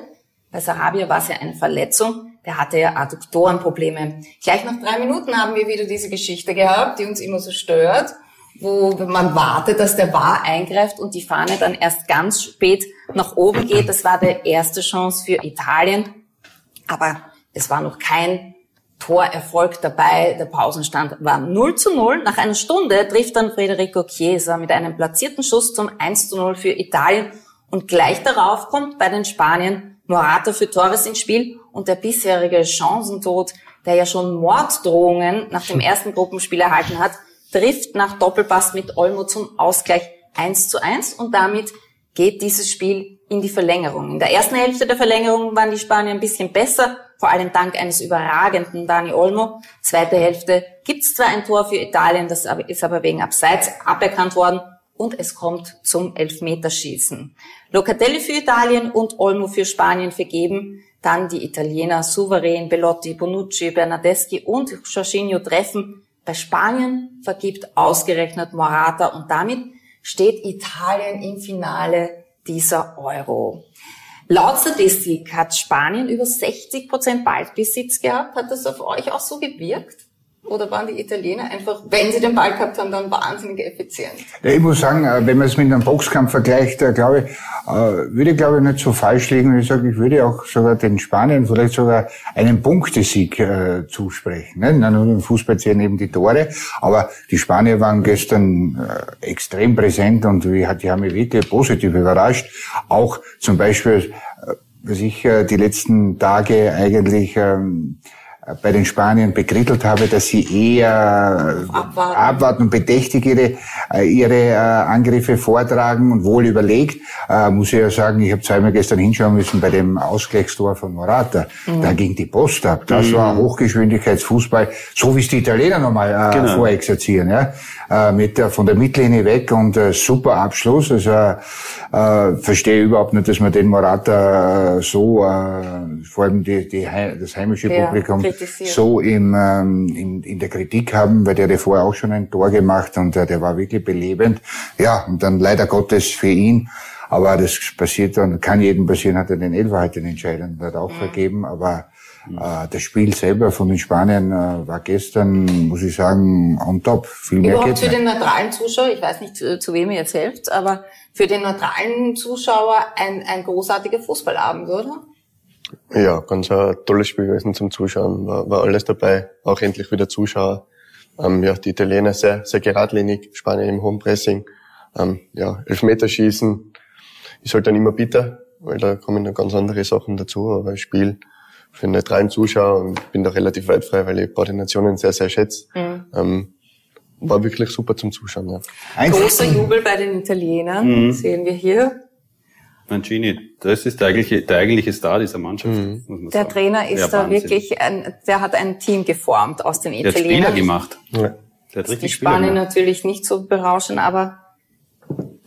Bei Sarabia war es ja eine Verletzung, der hatte ja Adduktorenprobleme. Gleich nach drei Minuten haben wir wieder diese Geschichte gehabt, die uns immer so stört wo man wartet, dass der Bar eingreift und die Fahne dann erst ganz spät nach oben geht. Das war die erste Chance für Italien. Aber es war noch kein Torerfolg dabei. Der Pausenstand war 0 zu 0. Nach einer Stunde trifft dann Federico Chiesa mit einem platzierten Schuss zum 1 zu 0 für Italien. Und gleich darauf kommt bei den Spaniern Morata für Torres ins Spiel und der bisherige Chancentod, der ja schon Morddrohungen nach dem ersten Gruppenspiel erhalten hat, trifft nach Doppelpass mit Olmo zum Ausgleich 1 zu 1 und damit geht dieses Spiel in die Verlängerung. In der ersten Hälfte der Verlängerung waren die Spanier ein bisschen besser, vor allem dank eines überragenden Dani Olmo. Zweite Hälfte gibt's zwar ein Tor für Italien, das ist aber wegen Abseits aberkannt worden und es kommt zum Elfmeterschießen. Locatelli für Italien und Olmo für Spanien vergeben. Dann die Italiener souverän, Bellotti, Bonucci, Bernardeschi und Jorginho treffen bei Spanien vergibt ausgerechnet Morata und damit steht Italien im Finale dieser Euro. Laut Statistik hat Spanien über 60 Prozent Ballbesitz gehabt. Hat das auf euch auch so gewirkt? Oder waren die Italiener einfach, wenn sie den Ball gehabt haben, dann wahnsinnig effizient? Ja, ich muss sagen, äh, wenn man es mit einem Boxkampf vergleicht, glaube ich, äh, würde glaube ich nicht so falsch liegen. Ich sage, ich würde auch sogar den Spaniern vielleicht sogar einen Punktesieg äh, zusprechen. Ne? Nur im Fußball zählen eben die Tore, aber die Spanier waren gestern äh, extrem präsent und die haben mich wirklich positiv überrascht. Auch zum Beispiel, äh, was ich äh, die letzten Tage eigentlich ähm, bei den Spaniern bekrittelt habe, dass sie eher abwarten, abwarten und bedächtig ihre, äh, ihre äh, Angriffe vortragen und wohl überlegt, äh, muss ich ja sagen, ich habe zweimal gestern hinschauen müssen bei dem Ausgleichstor von Morata. Mhm. Da ging die Post ab. Das mhm. war Hochgeschwindigkeitsfußball, so wie es die Italiener nochmal äh, genau. vorexerzieren. Ja? Äh, mit der, von der Mittellinie weg und äh, super Abschluss. Also äh, verstehe überhaupt nicht, dass man den Morata äh, so, äh, vor allem die, die, das heimische ja, Publikum, so im, ähm, in, in der Kritik haben, weil der hat vorher auch schon ein Tor gemacht und äh, der war wirklich belebend. Ja, und dann leider Gottes für ihn aber das passiert dann, kann jedem passieren, hat er den Elfer halt den Entscheidenden hat auch mhm. vergeben. Aber äh, das Spiel selber von den Spaniern äh, war gestern, muss ich sagen, on top. Viel mehr Überhaupt für den neutralen Zuschauer, ich weiß nicht, zu, zu wem ihr jetzt helft, aber für den neutralen Zuschauer ein, ein großartiger Fußballabend, oder? Ja, ganz ein tolles Spiel gewesen zum Zuschauen. War, war alles dabei. Auch endlich wieder Zuschauer. Ähm, ja, die Italiener sehr, sehr geradlinig, Spanien im hohen Pressing. Ähm, ja, Elfmeterschießen ist halt dann immer bitter, weil da kommen dann ganz andere Sachen dazu, aber Spiel für einen neutralen Zuschauer und bin da relativ weit frei, weil ich beide Nationen sehr, sehr schätze. Mhm. Ähm, war wirklich super zum Zuschauen. Ja. Großer Jubel bei den Italienern, mhm. sehen wir hier. Mancini, das ist der eigentliche, der eigentliche Star dieser Mannschaft. Mhm. Der sagen. Trainer ist ja, da Wahnsinn. wirklich, ein, der hat ein Team geformt aus den Italienern. Der hat Spieler gemacht. Ja. Der hat richtig die Spanien natürlich nicht so berauschen, aber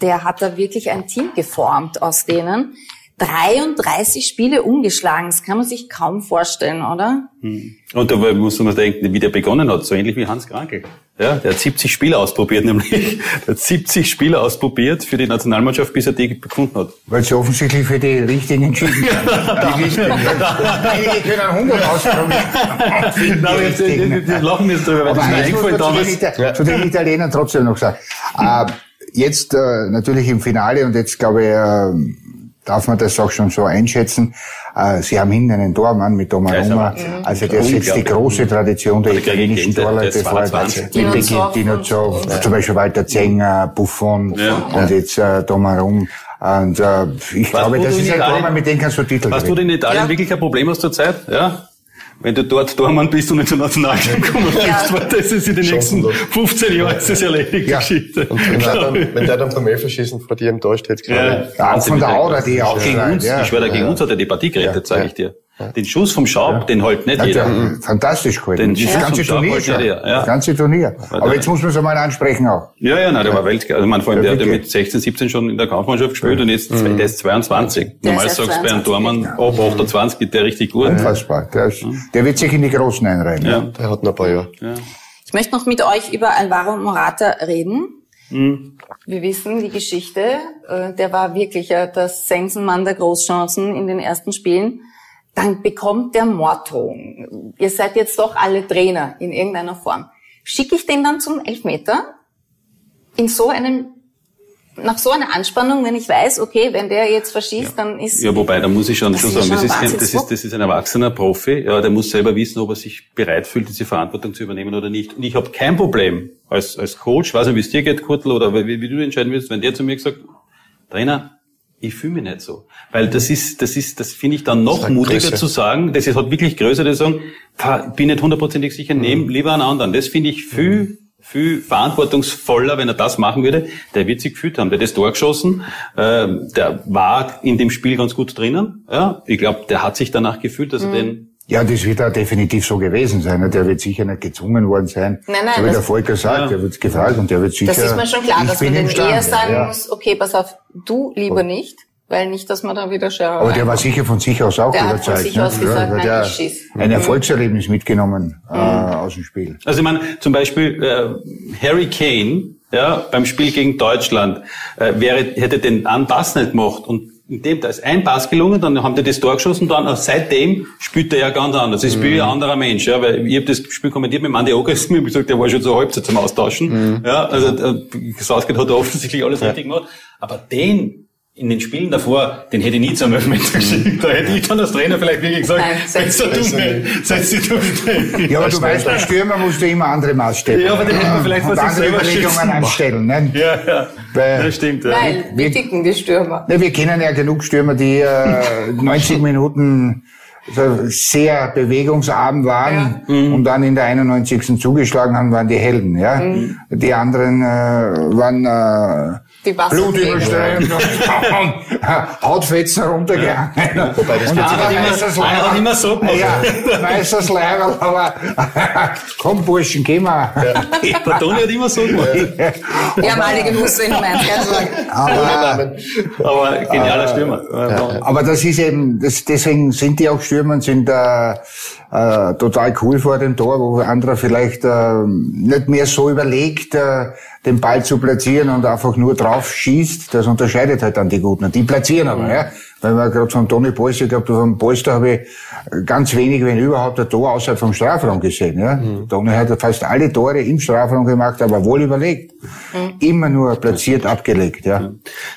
der hat da wirklich ein Team geformt aus denen. 33 Spiele umgeschlagen, das kann man sich kaum vorstellen, oder? Hm. Und da muss man denken, wie der begonnen hat, so ähnlich wie Hans Krankel. Ja, der hat 70 Spiele ausprobiert, nämlich. Der hat 70 Spiele ausprobiert für die Nationalmannschaft, bis er die gefunden hat. Weil sie offensichtlich für die richtigen entschieden haben. die richtigen. Einige können 100 ausprobieren. Nein, jetzt, jetzt lachen wir jetzt drüber, weil Aber das mir eingefallen damals. Zu den Italienern trotzdem noch sagen. Äh, jetzt äh, natürlich im Finale und jetzt glaube ich, äh, darf man das auch schon so einschätzen. Äh, Sie haben hinten einen Tormann mit Donnarumma. Also der setzt die große Tradition der italienischen Torleute vor. Die beginnt Dino zum Beispiel Walter Zenger, Buffon und jetzt äh, Donnarumma. Und äh, ich glaube, das ist ein Tormann, mit dem kannst du Titel Hast du in Italien ja. wirklich ein Problem aus zur Zeit? Ja? Wenn du dort Tormann bist und nicht zur Nationalteam kommen willst, weil das ist in den nächsten 15 Jahren ist das erledigt, ja. Geschichte. Und wenn, der dann, wenn der dann beim Elferschießen vor dir im Tor steht, gerade. Ja, ja von der Aura, die auch gegen uns, ja. ich schwöre, gegen uns hat er die Partie gerettet, sage ich dir. Den Schuss vom Schaub, ja. den halt nicht jeder. Der, fantastisch gehalten. Den das ganze Turnier schon. Ja. Das ganze Turnier. Aber jetzt muss man es einmal ansprechen auch. Ja, ja, nein, der war Weltklasse. Also man, vor allem, der hat ja mit 16, 17 schon in der Kampfmannschaft gespielt und jetzt, mhm. der ist 22. Der Normal sagst du bei einem Tormann, ab 28 geht der richtig gut. Unfassbar. Der, ist, der wird sich in die Großen einreihen. Ja, der hat noch ein paar Jahre. Ja. Ich möchte noch mit euch über Alvaro Morata reden. Mhm. Wir wissen die Geschichte. Äh, der war wirklich das Sensenmann der Großchancen in den ersten Spielen dann bekommt der Morddrohung. Ihr seid jetzt doch alle Trainer in irgendeiner Form. Schicke ich den dann zum Elfmeter? In so einem nach so einer Anspannung, wenn ich weiß, okay, wenn der jetzt verschießt, ja. dann ist ja wobei, da muss ich schon, schon sagen, das ist, kein, das ist das ist ein erwachsener Profi, ja, der muss selber wissen, ob er sich bereit fühlt, diese Verantwortung zu übernehmen oder nicht. Und ich habe kein Problem als als Coach, weiß nicht, wie es dir geht, Kurtel, oder wie, wie du entscheiden willst, wenn der zu mir gesagt, Trainer, ich fühle mich nicht so. Weil das ist, das ist, das finde ich dann noch mutiger Größe. zu sagen, das ist halt wirklich größer, zu sagen, bin nicht hundertprozentig sicher, mhm. nehm lieber einen anderen. Das finde ich viel, mhm. viel verantwortungsvoller, wenn er das machen würde. Der wird sich gefühlt haben. Der hat das Tor geschossen, äh, der war in dem Spiel ganz gut drinnen. Ja, ich glaube, der hat sich danach gefühlt, dass mhm. er den ja, das wird auch definitiv so gewesen sein. Der wird sicher nicht gezwungen worden sein. Nein, nein. So wie der Volker sagt, ja. der wird gefragt und der wird sicher. Das ist mir schon klar, dass man den eher sagen ja. muss, okay, pass auf, du lieber nicht. Weil nicht, dass man da wieder schaut. Aber der war sicher von sich aus auch der überzeugt. Hat von sich ne? aus gesagt, ja, nein, der ich schieß. Ein mhm. Erfolgserlebnis mitgenommen äh, mhm. aus dem Spiel. Also ich meine, zum Beispiel äh, Harry Kane ja, beim Spiel gegen Deutschland äh, wäre, hätte den einen Pass nicht gemacht und in dem, da ist ein Pass gelungen, dann haben die das Tor geschossen, dann äh, seitdem spielt er ja ganz anders. Das spielt mhm. ein anderer Mensch, ja, weil ich habe das Spiel kommentiert mit Mandy Ogas, mir gesagt, der war schon so Halbzeit zum Austauschen. Mhm. Ja, also äh, Southgate hat er offensichtlich alles ja. richtig gemacht. Aber den in den Spielen davor, den hätte ich nie zum Elfmeter geschickt. Da hätte ich dann als Trainer vielleicht wirklich gesagt, setz du dumme, setz die dumme. Ja, aber du weißt, als Stürmer musst du immer andere Maßstäbe. Ja, aber den hätte man vielleicht von sich selber Überlegungen anstellen. Ne? Ja, ja. Weil, das stimmt. Ja. Weil, wir ticken die Stürmer. Ne, wir kennen ja genug Stürmer, die äh, 90 Minuten sehr bewegungsarm waren ja. und dann in der 91. zugeschlagen haben, waren die Helden. Ja, mhm. die anderen äh, waren äh, die Blutüberströmt und Hautfetzen runtergegangen. Ja. Wobei das und hat immer, immer so gemacht. Ja, meistens Leiberl, aber komm Burschen, geh mal. Ja. Der Toni hat immer so gemacht. Ja, einmalige Muster in Mainz, aber, aber genialer Stürmer. Aber das ist eben, das, deswegen sind die auch Stürmer und sind äh, äh, total cool vor dem Tor, wo andere vielleicht äh, nicht mehr so überlegt, äh, den Ball zu platzieren und einfach nur drauf schießt. Das unterscheidet halt dann die Guten. Die platzieren aber, ja. Weil wir gerade von Toni Polster, ich glaube, von Polster habe ich ganz wenig, wenn überhaupt, ein Tor außerhalb vom Strafraum gesehen. Ja? Mhm. Toni hat fast alle Tore im Strafraum gemacht, aber wohl überlegt. Mhm. Immer nur platziert abgelegt. Ja. ja.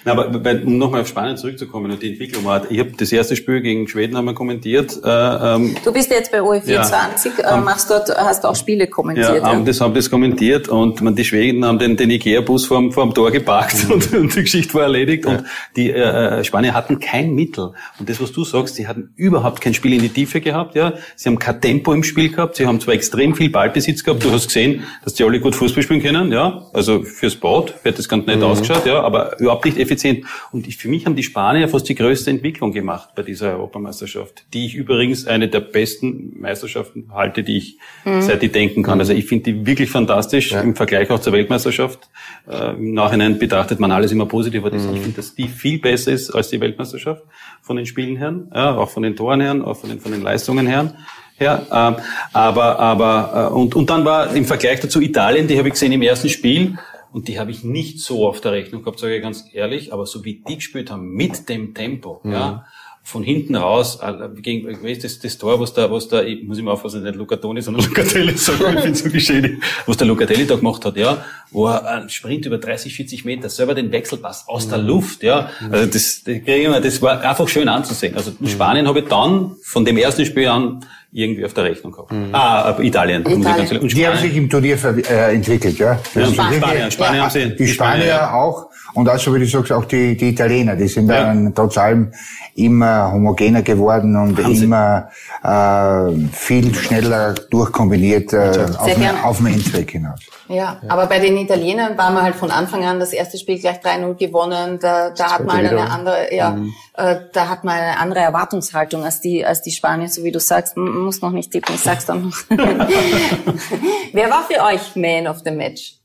Na, aber um nochmal auf Spanien zurückzukommen und die Entwicklung war, ich habe das erste Spiel gegen Schweden haben wir kommentiert. Äh, ähm, du bist jetzt bei OE24, ja, äh, machst dort, hast auch Spiele kommentiert. Ja, haben das, haben das kommentiert und man, die Schweden haben den, den Ikea-Bus vorm, vorm Tor geparkt mhm. und, und, die Geschichte war erledigt und die äh, äh, Spanier hatten kein Mittel. Und das, was du sagst, sie hatten überhaupt kein Spiel in die Tiefe gehabt, ja. Sie haben kein Tempo im Spiel gehabt, sie haben zwar extrem viel Ballbesitz gehabt, du hast gesehen, dass die alle gut Fußball spielen können, ja. Also fürs Boot wird das ganz nett mhm. ausgeschaut, ja, aber überhaupt nicht effizient. Und ich, für mich haben die Spanier fast die größte Entwicklung gemacht bei dieser Europameisterschaft, die ich übrigens eine der besten Meisterschaften halte, die ich mhm. seit ich denken kann. Also ich finde die wirklich fantastisch ja. im Vergleich auch zur Weltmeisterschaft. Äh, Im Nachhinein betrachtet man alles immer positiv, aber mhm. ich finde, dass die viel besser ist als die Weltmeisterschaft von den Spielen her, ja, auch von den Toren her, auch von den, von den Leistungen her. Ja, ähm, aber aber äh, und und dann war im Vergleich dazu Italien, die habe ich gesehen im ersten Spiel und die habe ich nicht so auf der Rechnung gehabt, sage ich ganz ehrlich, aber so wie die gespielt haben mit dem Tempo, mhm. ja, von hinten raus, äh, gegen, das, das Tor, was da, was da, ich muss immer aufpassen, nicht Lucatoni, sondern Lucatelli sagen, ich bin so geschädigt, was der Lucatelli da gemacht hat, ja, wo er einen Sprint über 30, 40 Meter selber den Wechselpass aus der mhm. Luft, ja, also das, das, das war einfach schön anzusehen. Also in Spanien habe ich dann von dem ersten Spiel an irgendwie auf der Rechnung gehabt. Mhm. Ah, Italien. Italien. Und die haben sich im Turnier äh, entwickelt, ja. ja Spanien, Spanien, Spanien ja, haben sie. Die Spanier, Spanier auch. Und also, wie du sagst, auch die, die Italiener, die sind ja. dann trotz allem immer homogener geworden und Wahnsinn. immer äh, viel schneller durchkombiniert äh, auf, auf den Endzweck hinaus. Ja, aber bei den Italienern waren wir halt von Anfang an das erste Spiel gleich 3-0 gewonnen. Da, da hat man eine andere, ja, mhm. äh, da hat man eine andere Erwartungshaltung als die, als die Spanier, so wie du sagst. Man muss noch nicht tippen, ich sag's dann noch. Wer war für euch Man of the Match?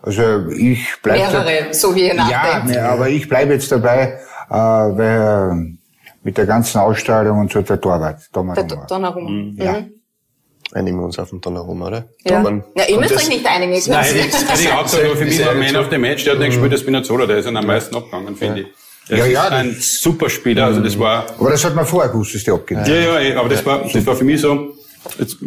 Also ich bleibe mehrere, so wie ihr nachdenkt. Ja, aber ich bleibe jetzt dabei, äh, weil mit der ganzen Ausstrahlung und so der Torwart, Donnarumma. Donnarumma. Mhm. Ja. Mhm. Einigen wir uns auf den Donnarumma, oder? Ja, ja ihr müsst euch nicht einigen. Nein, hätte ich auch gesagt, für mich war Man of the Match, der hat nicht gespielt, das Spinazzola, der ist am meisten abgegangen, finde ich. Das ja, ja, ist ein super Spieler, also das war... Aber das hat man vorher gewusst, dass der abgeht. Ja, ja, eh, aber das war, das war für mich so, Jetzt,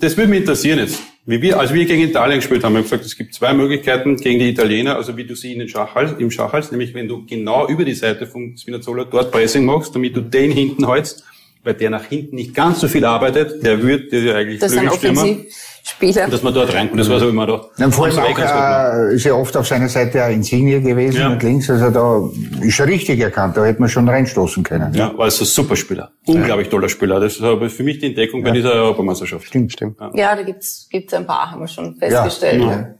das würde mich interessieren jetzt. Wie wir, als wir gegen Italien gespielt haben, haben wir gesagt, es gibt zwei Möglichkeiten gegen die Italiener, also wie du sie in den Schachhals, im Schachhals, nämlich wenn du genau über die Seite von Spinazzola dort Pressing machst, damit du den hinten hältst, weil der nach hinten nicht ganz so viel arbeitet, der wird der ja eigentlich das Flügelstürmer. Spieler. Dass man dort reinkommt, das war so immer da. Dann vor allem auch, äh, ist ja oft auf seiner Seite ein Insigne gewesen ja. und links, also da ist er richtig erkannt, da hätte man schon reinstoßen können. Ja, war also ein super Spieler. Unglaublich toller Spieler. Das ist aber für mich die Entdeckung ja. bei dieser Europameisterschaft. Stimmt, stimmt. Ja, ja da gibt's, gibt's ein paar, haben wir schon festgestellt. Ja. Ja.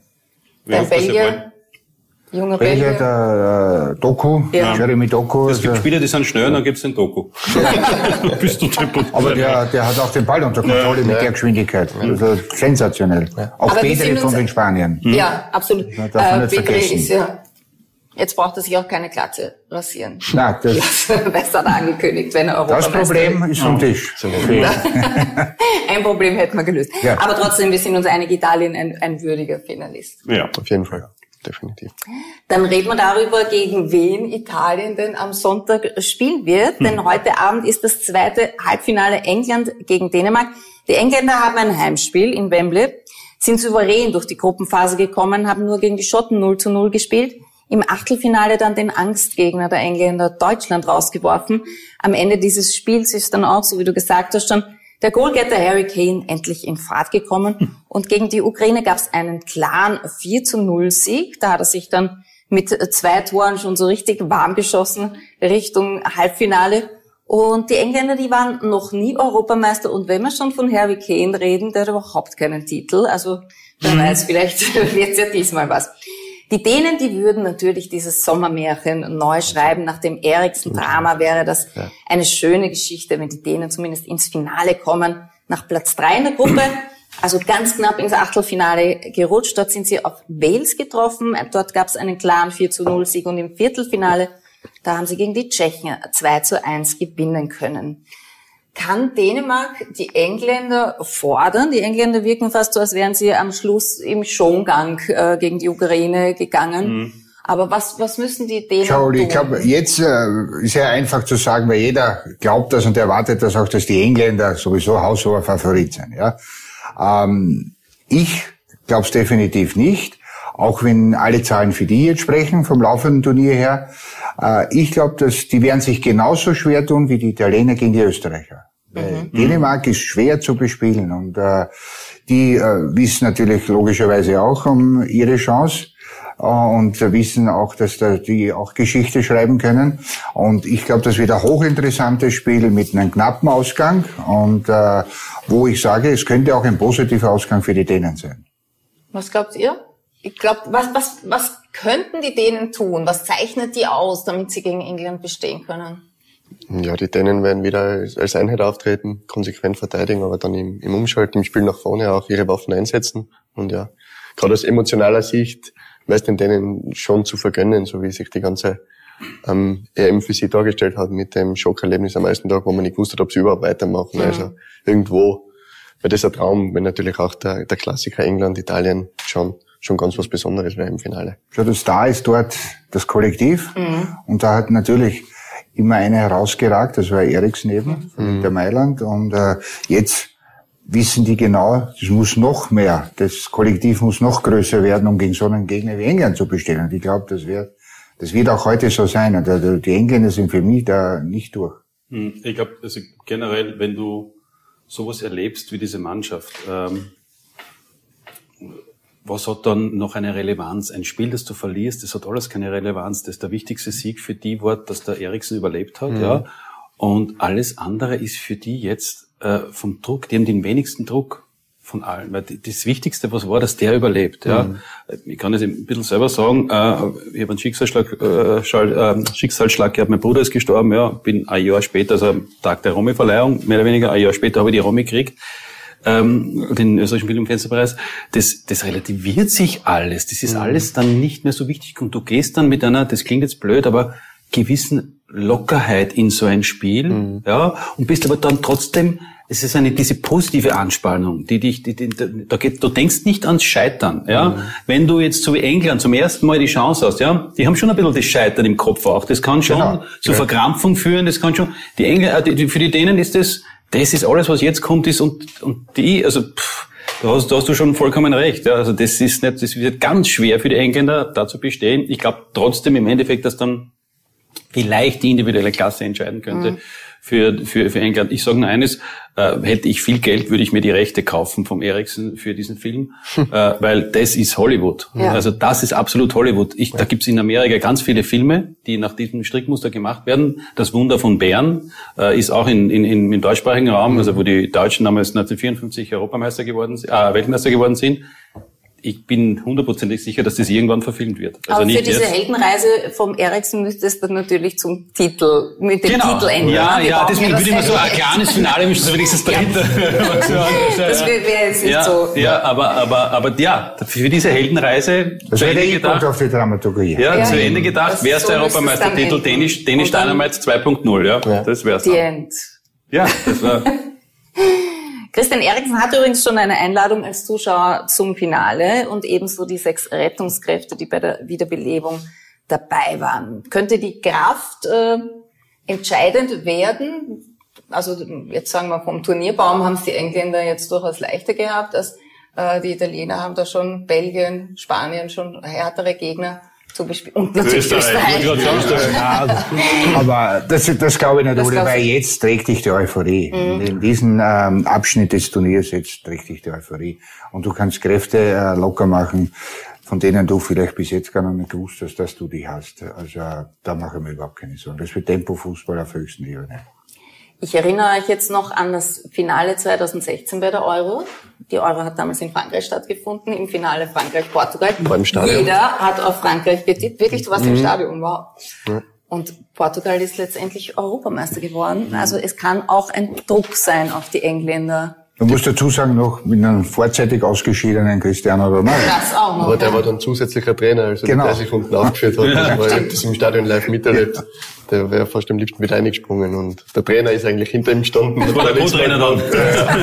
Der Belgier, Junge Belgier. der äh, Doku, ja. Jeremy Doku. Es gibt also- Spieler, die sind schnell, dann gibt's den Doku. Bist du deppert. Aber der, der hat auch den Ball unter Kontrolle ja. mit der Geschwindigkeit. Also sensationell. Auch Aber Pedri von den Spaniern. Ja, absolut. Ja, äh, Pedri ist ja Jetzt braucht er sich auch keine Glatze rasieren. Na, das, das hat er angekündigt, wenn er Europameister Das Problem ist vom Tisch. ein Problem hätten wir gelöst. Ja. Aber trotzdem, wir sind uns einig, Italien ein, ein würdiger Finalist. Ja, auf jeden Fall definitiv. Dann reden wir darüber, gegen wen Italien denn am Sonntag spielen wird. Hm. Denn heute Abend ist das zweite Halbfinale England gegen Dänemark. Die Engländer haben ein Heimspiel in Wembley, sind souverän durch die Gruppenphase gekommen, haben nur gegen die Schotten 0 zu 0 gespielt. Im Achtelfinale dann den Angstgegner der Engländer Deutschland rausgeworfen. Am Ende dieses Spiels ist dann auch, so wie du gesagt hast, schon der Goalgetter Harry Kane endlich in Fahrt gekommen und gegen die Ukraine gab es einen klaren 4 zu 0 Sieg. Da hat er sich dann mit zwei Toren schon so richtig warm geschossen Richtung Halbfinale. Und die Engländer, die waren noch nie Europameister. Und wenn wir schon von Harry Kane reden, der hat überhaupt keinen Titel. Also wer mhm. weiß, vielleicht wird es ja diesmal was. Die Dänen, die würden natürlich dieses Sommermärchen neu schreiben. Nach dem Eriksen-Drama wäre das eine schöne Geschichte, wenn die Dänen zumindest ins Finale kommen. Nach Platz drei in der Gruppe, also ganz knapp ins Achtelfinale gerutscht. Dort sind sie auf Wales getroffen. Dort gab es einen klaren 4 zu 0 Sieg und im Viertelfinale, da haben sie gegen die Tschechen 2 zu 1 gewinnen können. Kann Dänemark die Engländer fordern? Die Engländer wirken fast so, als wären sie am Schluss im Schongang äh, gegen die Ukraine gegangen. Mhm. Aber was, was müssen die Dänen Schau, tun? ich glaube, jetzt äh, ist ja einfach zu sagen, weil jeder glaubt das und erwartet das auch, dass die Engländer sowieso haushoher Favorit sind. Ja? Ähm, ich glaube es definitiv nicht, auch wenn alle Zahlen für die jetzt sprechen, vom laufenden Turnier her. Äh, ich glaube, dass die werden sich genauso schwer tun wie die Italiener gegen die Österreicher. Weil Dänemark ist schwer zu bespielen und äh, die äh, wissen natürlich logischerweise auch um ihre Chance äh, und wissen auch, dass da die auch Geschichte schreiben können. Und ich glaube, das wird ein hochinteressantes Spiel mit einem knappen Ausgang und äh, wo ich sage, es könnte auch ein positiver Ausgang für die Dänen sein. Was glaubt ihr? Ich glaube, was, was, was könnten die Dänen tun? Was zeichnet die aus, damit sie gegen England bestehen können? Ja, die Dänen werden wieder als Einheit auftreten, konsequent verteidigen, aber dann im, im Umschalten, im Spiel nach vorne auch ihre Waffen einsetzen. Und ja, gerade aus emotionaler Sicht wäre es den Dänen schon zu vergönnen, so wie sich die ganze ähm, EM für sie dargestellt hat, mit dem Schockerlebnis am ersten Tag, wo man nicht gewusst hat, ob sie überhaupt weitermachen. Also irgendwo wäre das ein Traum, wenn natürlich auch der, der Klassiker England, Italien schon schon ganz was Besonderes wäre im Finale. Schau, das da ist dort das Kollektiv und da hat natürlich immer einer herausgeragt, das war Eriksen eben, von der Mailand und äh, jetzt wissen die genau, das muss noch mehr, das Kollektiv muss noch größer werden, um gegen so einen Gegner wie England zu bestehen. Und ich glaube, das wird, das wird auch heute so sein. Und äh, die Engländer sind für mich da nicht durch. Hm, Ich glaube, also generell, wenn du sowas erlebst wie diese Mannschaft, ähm, was hat dann noch eine Relevanz? Ein Spiel, das du verlierst, das hat alles keine Relevanz. Das ist der wichtigste Sieg für die war, dass der Eriksen überlebt hat, ja. Und alles andere ist für die jetzt äh, vom Druck, die haben den wenigsten Druck von allen. Weil das Wichtigste, was war, dass der überlebt. Ja. Ich kann es ein bisschen selber sagen, äh, ich habe einen Schicksalsschlag, äh, Schall, äh, Schicksalsschlag gehabt, mein Bruder ist gestorben, ja, bin ein Jahr später, also am Tag der Romy-Verleihung, mehr oder weniger ein Jahr später habe ich die Romy gekriegt ähm, den österreichischen Film- und Fernsehpreis, das, das relativiert sich alles. Das ist alles dann nicht mehr so wichtig. Und du gehst dann mit einer, das klingt jetzt blöd, aber gewissen Lockerheit in so ein Spiel, ja, und bist aber dann trotzdem, es ist eine, diese positive Anspannung, die dich, die, die, da geht, du denkst nicht ans Scheitern, ja. Wenn du jetzt so wie England zum ersten Mal die Chance hast, ja, die haben schon ein bisschen das Scheitern im Kopf auch. Das kann schon Genau. zu Ja. Verkrampfung führen, das kann schon, die Engländer, die, für die Dänen ist das, das ist alles, was jetzt kommt, ist und, und die, also, pff, da hast, da hast du schon vollkommen recht, ja. Also, das ist nicht, das wird ganz schwer für die Engländer, da zu bestehen. Ich glaube trotzdem im Endeffekt, dass dann vielleicht die individuelle Klasse entscheiden könnte für, für, für England. Ich sage nur eines, äh, hätte ich viel Geld, würde ich mir die Rechte kaufen vom Eriksen für diesen Film, äh, weil das ist Hollywood. Ja. Also das ist absolut Hollywood. Ich, Da gibt's in Amerika ganz viele Filme, die nach diesem Strickmuster gemacht werden. Das Wunder von Bern äh, ist auch in, in, in, im deutschsprachigen Raum, also wo die Deutschen damals 1954 Europameister geworden sind, äh, Weltmeister geworden sind. Ich bin hundertprozentig sicher, dass das irgendwann verfilmt wird. Also Aber für nicht diese jetzt. Heldenreise vom Eriksen müsste es dann natürlich zum Titel, mit dem Genau. Titel enden. Ja, ja, brauchen deswegen das würde ich mir so ein kleines Finale wünschen, so wenigstens dahinter. Das wäre wär jetzt nicht ja, so. ja, aber, aber, aber ja, für diese Heldenreise Das zu wäre Ende gedacht. auf die Dramaturgie. Ja, Ja, zu. Ende gedacht, wäre es so der Europameistertitel. Dänisch, Dänisch Dynamite 2.0, ja. Ja. Das wär's The dann. End. Ja, das war, Christian Eriksen hat übrigens schon eine Einladung als Zuschauer zum Finale und ebenso die sechs Rettungskräfte, die bei der Wiederbelebung dabei waren. Könnte die Kraft äh, entscheidend werden? Also jetzt sagen wir vom Turnierbaum haben es die Engländer jetzt durchaus leichter gehabt als äh, die Italiener haben da schon Belgien, Spanien schon härtere Gegner zu bespielen. Und natürlich Österreich. Ja, aber das, das glaube ich nicht, Das Uli, glaubst weil du? jetzt trägt dich die Euphorie. In diesem ähm, Abschnitt des Turniers jetzt trägt dich die Euphorie. Und du kannst Kräfte äh, locker machen, von denen du vielleicht bis jetzt gar noch nicht gewusst hast, dass du die hast. Also äh, da mache ich mir überhaupt keine Sorgen. Das wird Tempo-Fußball auf höchstem Ebene. Ich erinnere euch jetzt noch an das Finale 2016 bei der Euro. Die Euro hat damals in Frankreich stattgefunden, im Finale Frankreich-Portugal. Stadion. Jeder hat auf Frankreich getippt. Wirklich, du warst im Stadion, wow. Und Portugal ist letztendlich Europameister geworden. Also es kann auch ein Druck sein auf die Engländer. Du musst dazu sagen, noch mit einem vorzeitig ausgeschiedenen Cristiano Ronaldo. Das auch noch. Aber der ja. war dann zusätzlicher Trainer, also Genau. der sich unten aufgeführt hat. Ja, ich hab das im Stadion live miterlebt. Der wäre fast am liebsten mit eingesprungen und der Trainer ist eigentlich hinter ihm gestanden. Das war der Co-Trainer dann.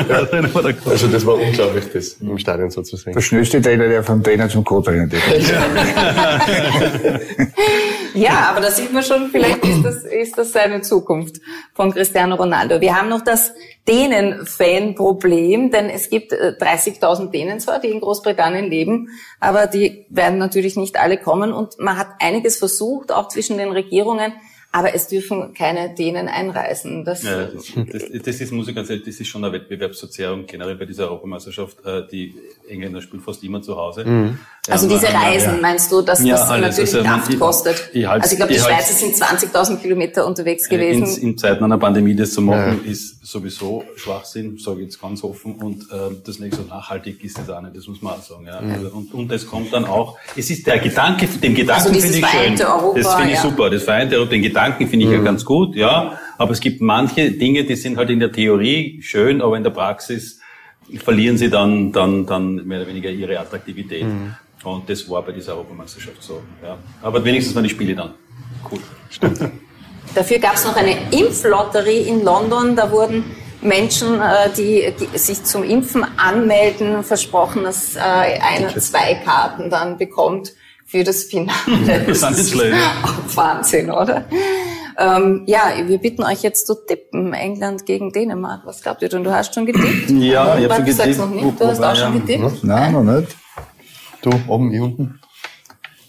Ja. Der war der Co- Also das war unglaublich, das im Stadion so zu sehen. Der schnellste Trainer, der vom Trainer zum Co-Trainer geht. Ja, aber da sieht man schon, vielleicht ist das, ist das seine Zukunft von Cristiano Ronaldo. Wir haben noch das Dänen-Fan-Problem, denn es gibt äh, 30.000 Dänen zwar, die in Großbritannien leben, aber die werden natürlich nicht alle kommen und man hat einiges versucht, auch zwischen den Regierungen, aber es dürfen keine Dänen einreisen. Das, Ja, das, das, das ist, muss ich ganz ehrlich, das ist schon eine Wettbewerbsverzerrung generell bei dieser Europameisterschaft. Äh, Die Engländer spielen fast immer zu Hause. Ja, also diese Reisen, meinst du, dass Ja, das alles. natürlich Also, man- Kraft ich- kostet? ich halt's- also ich glaube, die ich Schweizer sind 20.000 Kilometer unterwegs gewesen. In, in Zeiten einer Pandemie das zu machen, ist sowieso Schwachsinn, sage ich jetzt ganz offen. Und äh, das nächste nachhaltig ist es auch nicht, das muss man auch sagen. Ja. Also, und, und es kommt dann auch, es ist der Gedanke, den Gedanken Also finde ich schön. Europa, das finde ich ja. super. Das vereinte Europa, den Gedanken finde ich ja ganz gut, ja. Aber es gibt manche Dinge, die sind halt in der Theorie schön, aber in der Praxis verlieren sie dann, dann, dann mehr oder weniger ihre Attraktivität. Und das war bei dieser Europameisterschaft so. Ja. Aber wenigstens waren die Spiele dann. Cool. Dafür gab es noch eine Impflotterie in London. Da wurden Menschen, äh, die, die sich zum Impfen anmelden, versprochen, dass äh, einer zwei Karten dann bekommt für das Finale. Das ist auch Wahnsinn, oder? Ähm, ja, wir bitten euch jetzt zu tippen. England gegen Dänemark. Was glaubt ihr denn? Du hast schon getippt? Ja, ich hab Warte, schon du sagst getippt. noch nicht. Du hast auch schon getippt. Nein, noch nicht. Du, oben, ich unten.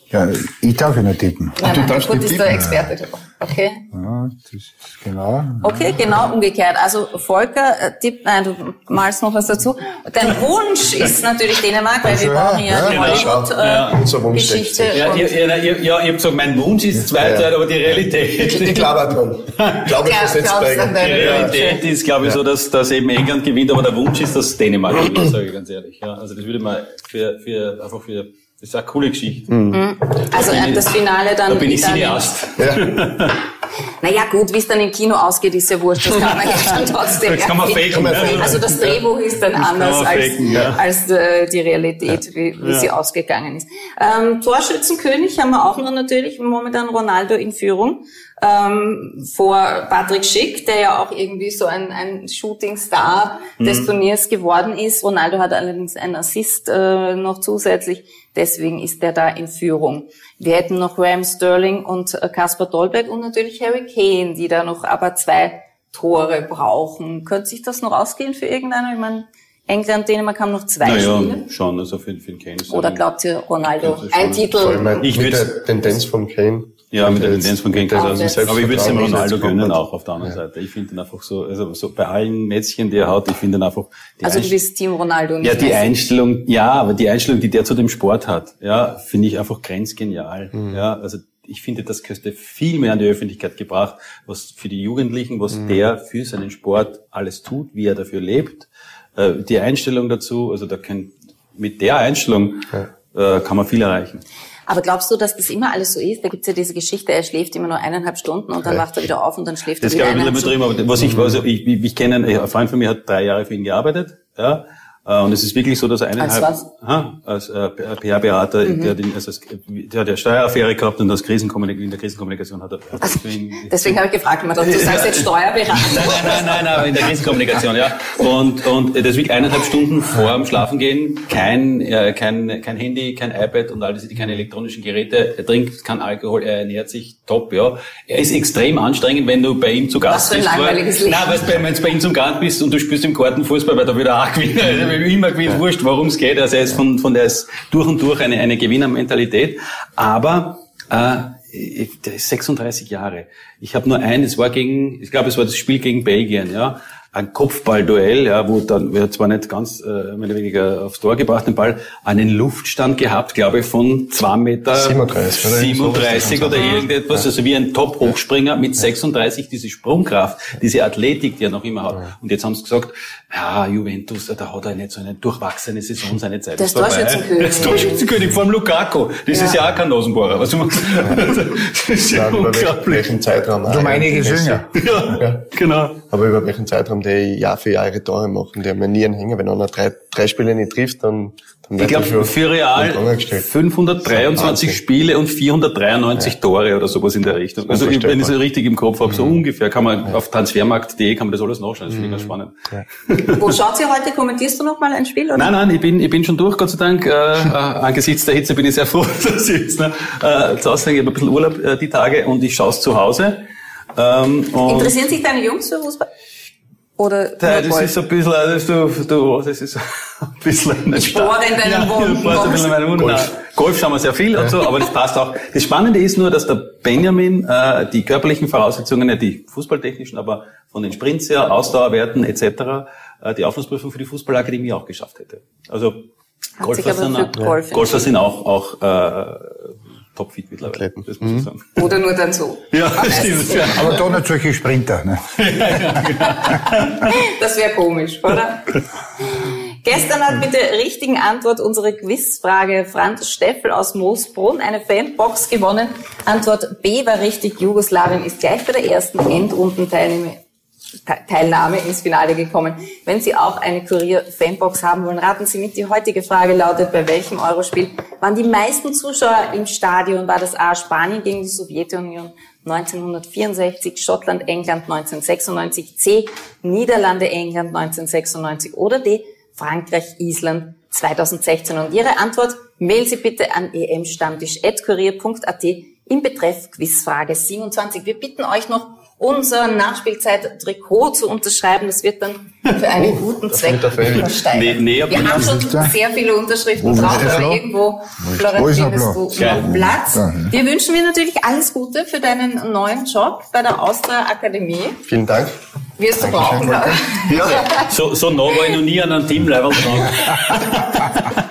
Ja, ich darf ja nicht tippen. Nein, du darfst gut, nicht ist der tippen. Experte. Okay. Ja, das ist genau. Okay, genau umgekehrt. Also Volker äh, tippt, nein, du malst noch was dazu. Dein Wunsch ist natürlich Dänemark, weil wir Ja, brauchen ja, ja, die genau. Hollywood Ja, äh. Ja, und- ihr, ihr, ihr, ja, ich habe gesagt, mein Wunsch ist Zweizeit, Ja. aber die Realität, Ich glaube auch dran. Ich glaube, Ja, das deine- die Realität ist, glaube ich, so, dass, dass eben England gewinnt, aber der Wunsch ist, dass Dänemark gewinnt, sage ich ganz ehrlich. Ja, also das würde man für, für, einfach für, das ist eine coole Geschichte. Also äh, das Finale dann Da bin ich. Cineast. Naja gut, wie es dann im Kino ausgeht, ist ja wurscht. Das kann man ja dann trotzdem Das kann man faken, ja. Also das Drehbuch ist dann anders man als, faken, ja. als äh, die Realität, wie, wie sie ausgegangen ist. Ähm, Torschützenkönig haben wir auch noch natürlich momentan Ronaldo in Führung. Ähm, vor Patrick Schick, der ja auch irgendwie so ein, ein Shooting-Star Mhm. des Turniers geworden ist. Ronaldo hat allerdings einen Assist äh, noch zusätzlich, deswegen ist er da in Führung. Wir hätten noch Ram Sterling und äh, Kaspar Dolberg und natürlich Harry Kane, die da noch aber zwei Tore brauchen. Könnte sich das noch ausgehen für irgendeiner? Ich meine, England, Dänemark haben noch zwei Naja, Spiele. schon, also für, für den Kane ist Oder er- glaubt ihr, Ronaldo, ein schon. Vor allem Titel? mit Ich der Tendenz von Kane. Ja, mit der Tendenz von Kane. der Also Aber ich würde es dem Ronaldo gönnen auch auf der anderen Seite. Ich finde ihn einfach so, also so bei allen Mätzchen, die er hat, ich finde ihn einfach, die Also du bist Team Ronaldo, nicht Ja, die. Einstellung, ja, aber die Einstellung, die der zu dem Sport hat, ja, finde ich einfach grenzgenial. Ja, also ich finde, das könnte viel mehr an die Öffentlichkeit gebracht, was für die Jugendlichen, was der für seinen Sport alles tut, wie er dafür lebt. Äh, die Einstellung dazu, also da kann, mit der Einstellung äh, kann man viel erreichen. Aber glaubst du, dass das immer alles so ist? Da gibt's ja diese Geschichte, er schläft immer nur eineinhalb Stunden und dann wacht er wieder auf und dann schläft Das er wieder glaube ich ein bisschen übertrieben, aber was ich, also ich, ich, ich kenne, einen- ein Freund von mir hat drei Jahre für ihn gearbeitet, ja, und es ist wirklich so, dass eineinhalb, Als was? Mhm. Aha, als äh, PR-Berater, der, hat ihn- also, es- der hat ja Steueraffäre gehabt und als Krisenkommunik in der Krisenkommunikation hat er, hat ihn, Deswegen habe ich gefragt, man, du sagst jetzt Steuerberater. Nein, nein, nein, nein, nein, in der Krisenkommunikation, ja. Und, und das wirklich eineinhalb Stunden vor dem Schlafengehen, kein, äh, kein, kein Handy, kein iPad und all diese, keine elektronischen Geräte. Er trinkt kein Alkohol, er ernährt sich top, ja. Er ist extrem anstrengend, wenn du bei ihm zu Gast Was für ein bist. langweiliges Leben. Nein, weil wenn du bei ihm zum Gast bist und du spielst im Garten Fußball, weil da wieder auch gewinnen. Immer wurscht, worum es geht. Also er ist von, von der ist durch und durch eine, eine Gewinnermentalität. Aber, äh, ich- der ist 36 Jahre. Ich habe nur ein, es war gegen, ich glaube, es war das Spiel gegen Belgien, ja. Ein Kopfballduell, ja, wo dann, wir zwar nicht ganz, äh, mehr oder weniger aufs Tor gebracht, den Ball, einen Luftstand gehabt, glaube ich, von zwei Meter 37 oder irgend sowas, 37 oder irgendetwas, also wie ein Top-Hochspringer mit 36, diese Sprungkraft, diese Athletik, die er noch immer hat. Und jetzt haben sie gesagt, ja, Juventus, da hat er nicht so eine durchwachsene Saison, seine Zeit Der ist vorbei. Torschützenkönig. Der ist Torschützenkönig vor dem Lukaku. Das ist ja auch kein Nasenbohrer. Was du machst. Das ist ja Nein, über welchen, unglaublich. welchen Zeitraum? Du einiges Messi. jünger. Ja, genau. Aber über welchen Zeitraum die Jahr für Jahr ihre Tore machen. Die haben ja nie einen Hänger. Wenn einer drei, drei Spiele nicht trifft, dann, dann Ich glaube, er für Real in Gang gestellt. 523 Wahnsinn. Spiele und 493 Tore oder sowas in der Richtung. Also ich- wenn ich so richtig im Kopf habe, so ungefähr kann man auf transfermarkt.de kann man das alles nachschauen. Das finde ich ganz spannend. Wo schaut sie heute? Kommentierst du noch mal ein Spiel? Oder? Nein, nein, ich bin, ich bin schon durch, Gott sei Dank. Äh, äh, angesichts der Hitze bin ich sehr froh, dass ich jetzt ne, äh, zu Hause. Ich habe ein bisschen Urlaub äh, die Tage und ich schaue es zu Hause. Ähm, und Interessieren sich deine Jungs für Fußball? Oder Ja, das Golf? ist ein bisschen, das, du, du, das ist ein bisschen ein Spore in deinem ja, Wunden. passt ein bisschen in meinen Wunden. Golf. Golf. Schauen wir sehr viel und so, aber das passt auch. Das Spannende ist nur, dass der Benjamin äh, die körperlichen Voraussetzungen, nicht die fußballtechnischen, aber von den Sprints her, Ausdauerwerten etc., äh, die Aufnahmeprüfung für die Fußballakademie auch geschafft hätte. Also Golfer sind, Golf Golfer sind auch, auch äh, topfit mittlerweile. Athleten. Das muss ich sagen. Oder nur dann so? Ja, das stimmt. Ja. Aber da nicht solche Sprinter. Ne? Das wäre komisch, oder? Gestern hat mit der richtigen Antwort unsere Quizfrage Franz Steffel aus Moosbrunn eine Fanbox gewonnen. Antwort B war richtig. Jugoslawien ist gleich bei der ersten Endrundenteilnahme Teilnahme ins Finale gekommen. Wenn Sie auch eine Kurier-Fanbox haben wollen, raten Sie mit. Die heutige Frage lautet, bei welchem Eurospiel waren die meisten Zuschauer im Stadion? War das A. Spanien gegen die Sowjetunion 1964, Schottland, England 1996, C. Niederlande, England 1996 oder D. Frankreich, Island 2016. Und Ihre Antwort mailen Sie bitte an emstammtisch.kurier.at im Betreff Quizfrage 27. Wir bitten euch noch, unser Nachspielzeit-Trikot zu unterschreiben. Das wird dann für einen guten Zweck versteigert. Nee, nee, Wir haben schon sehr viele Unterschriften Wo drauf, aber irgendwo, Wo ist Florentin, bist du noch Platz. Wir wünschen dir natürlich alles Gute für deinen neuen Job bei der Austria Akademie. Vielen Dank. Wirst du brauchen, ich. Ja. So, so nah war ich noch nie an einem Teamlevel dran.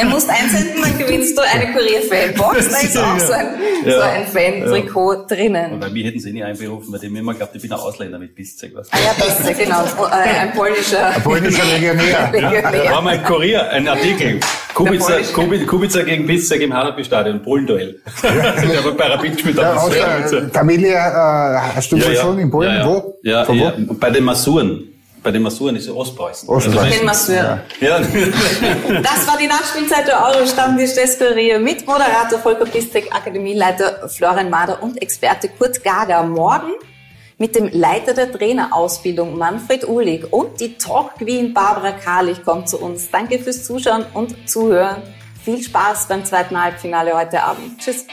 Du musst einsenden, dann gewinnst du eine Kurier-Fanbox. Da ist auch so ein, Ja. so ein Fan-Trikot drinnen. Bei mir hätten sie nicht einberufen, weil die mir immer glaubt, ich bin ein Ausländer mit Biszeg. Was. Ah ja, das ist genau. Ein polnischer. Ein polnischer Legionär. Legionär. War mal ein Kurier, ein Artikel. Kubica. Kubica, Kubica gegen Biszeg im Hanapi-Stadion, Polenduell. Der hat bei Rapid gespielt. Ja, aus der Familie, äh, hast du Ja, ja. schon in Polen? Ja, ja. Wo? Ja, Von ja, wo? bei den Masuren. Bei den Masuren ist es Ostpreußen. Ostpreußen. Also Den Masseur. Ja. Das war die Nachspielzeit der Euro-Stammtisch des Kurier mit Moderator Volker Pistek, Akademieleiter Florian Mader und Experte Kurt Gager. Morgen mit dem Leiter der Trainerausbildung Manfred Uhlig und die Talk Queen Barbara Karlich kommt zu uns. Danke fürs Zuschauen und Zuhören. Viel Spaß beim zweiten Halbfinale heute Abend. Tschüss.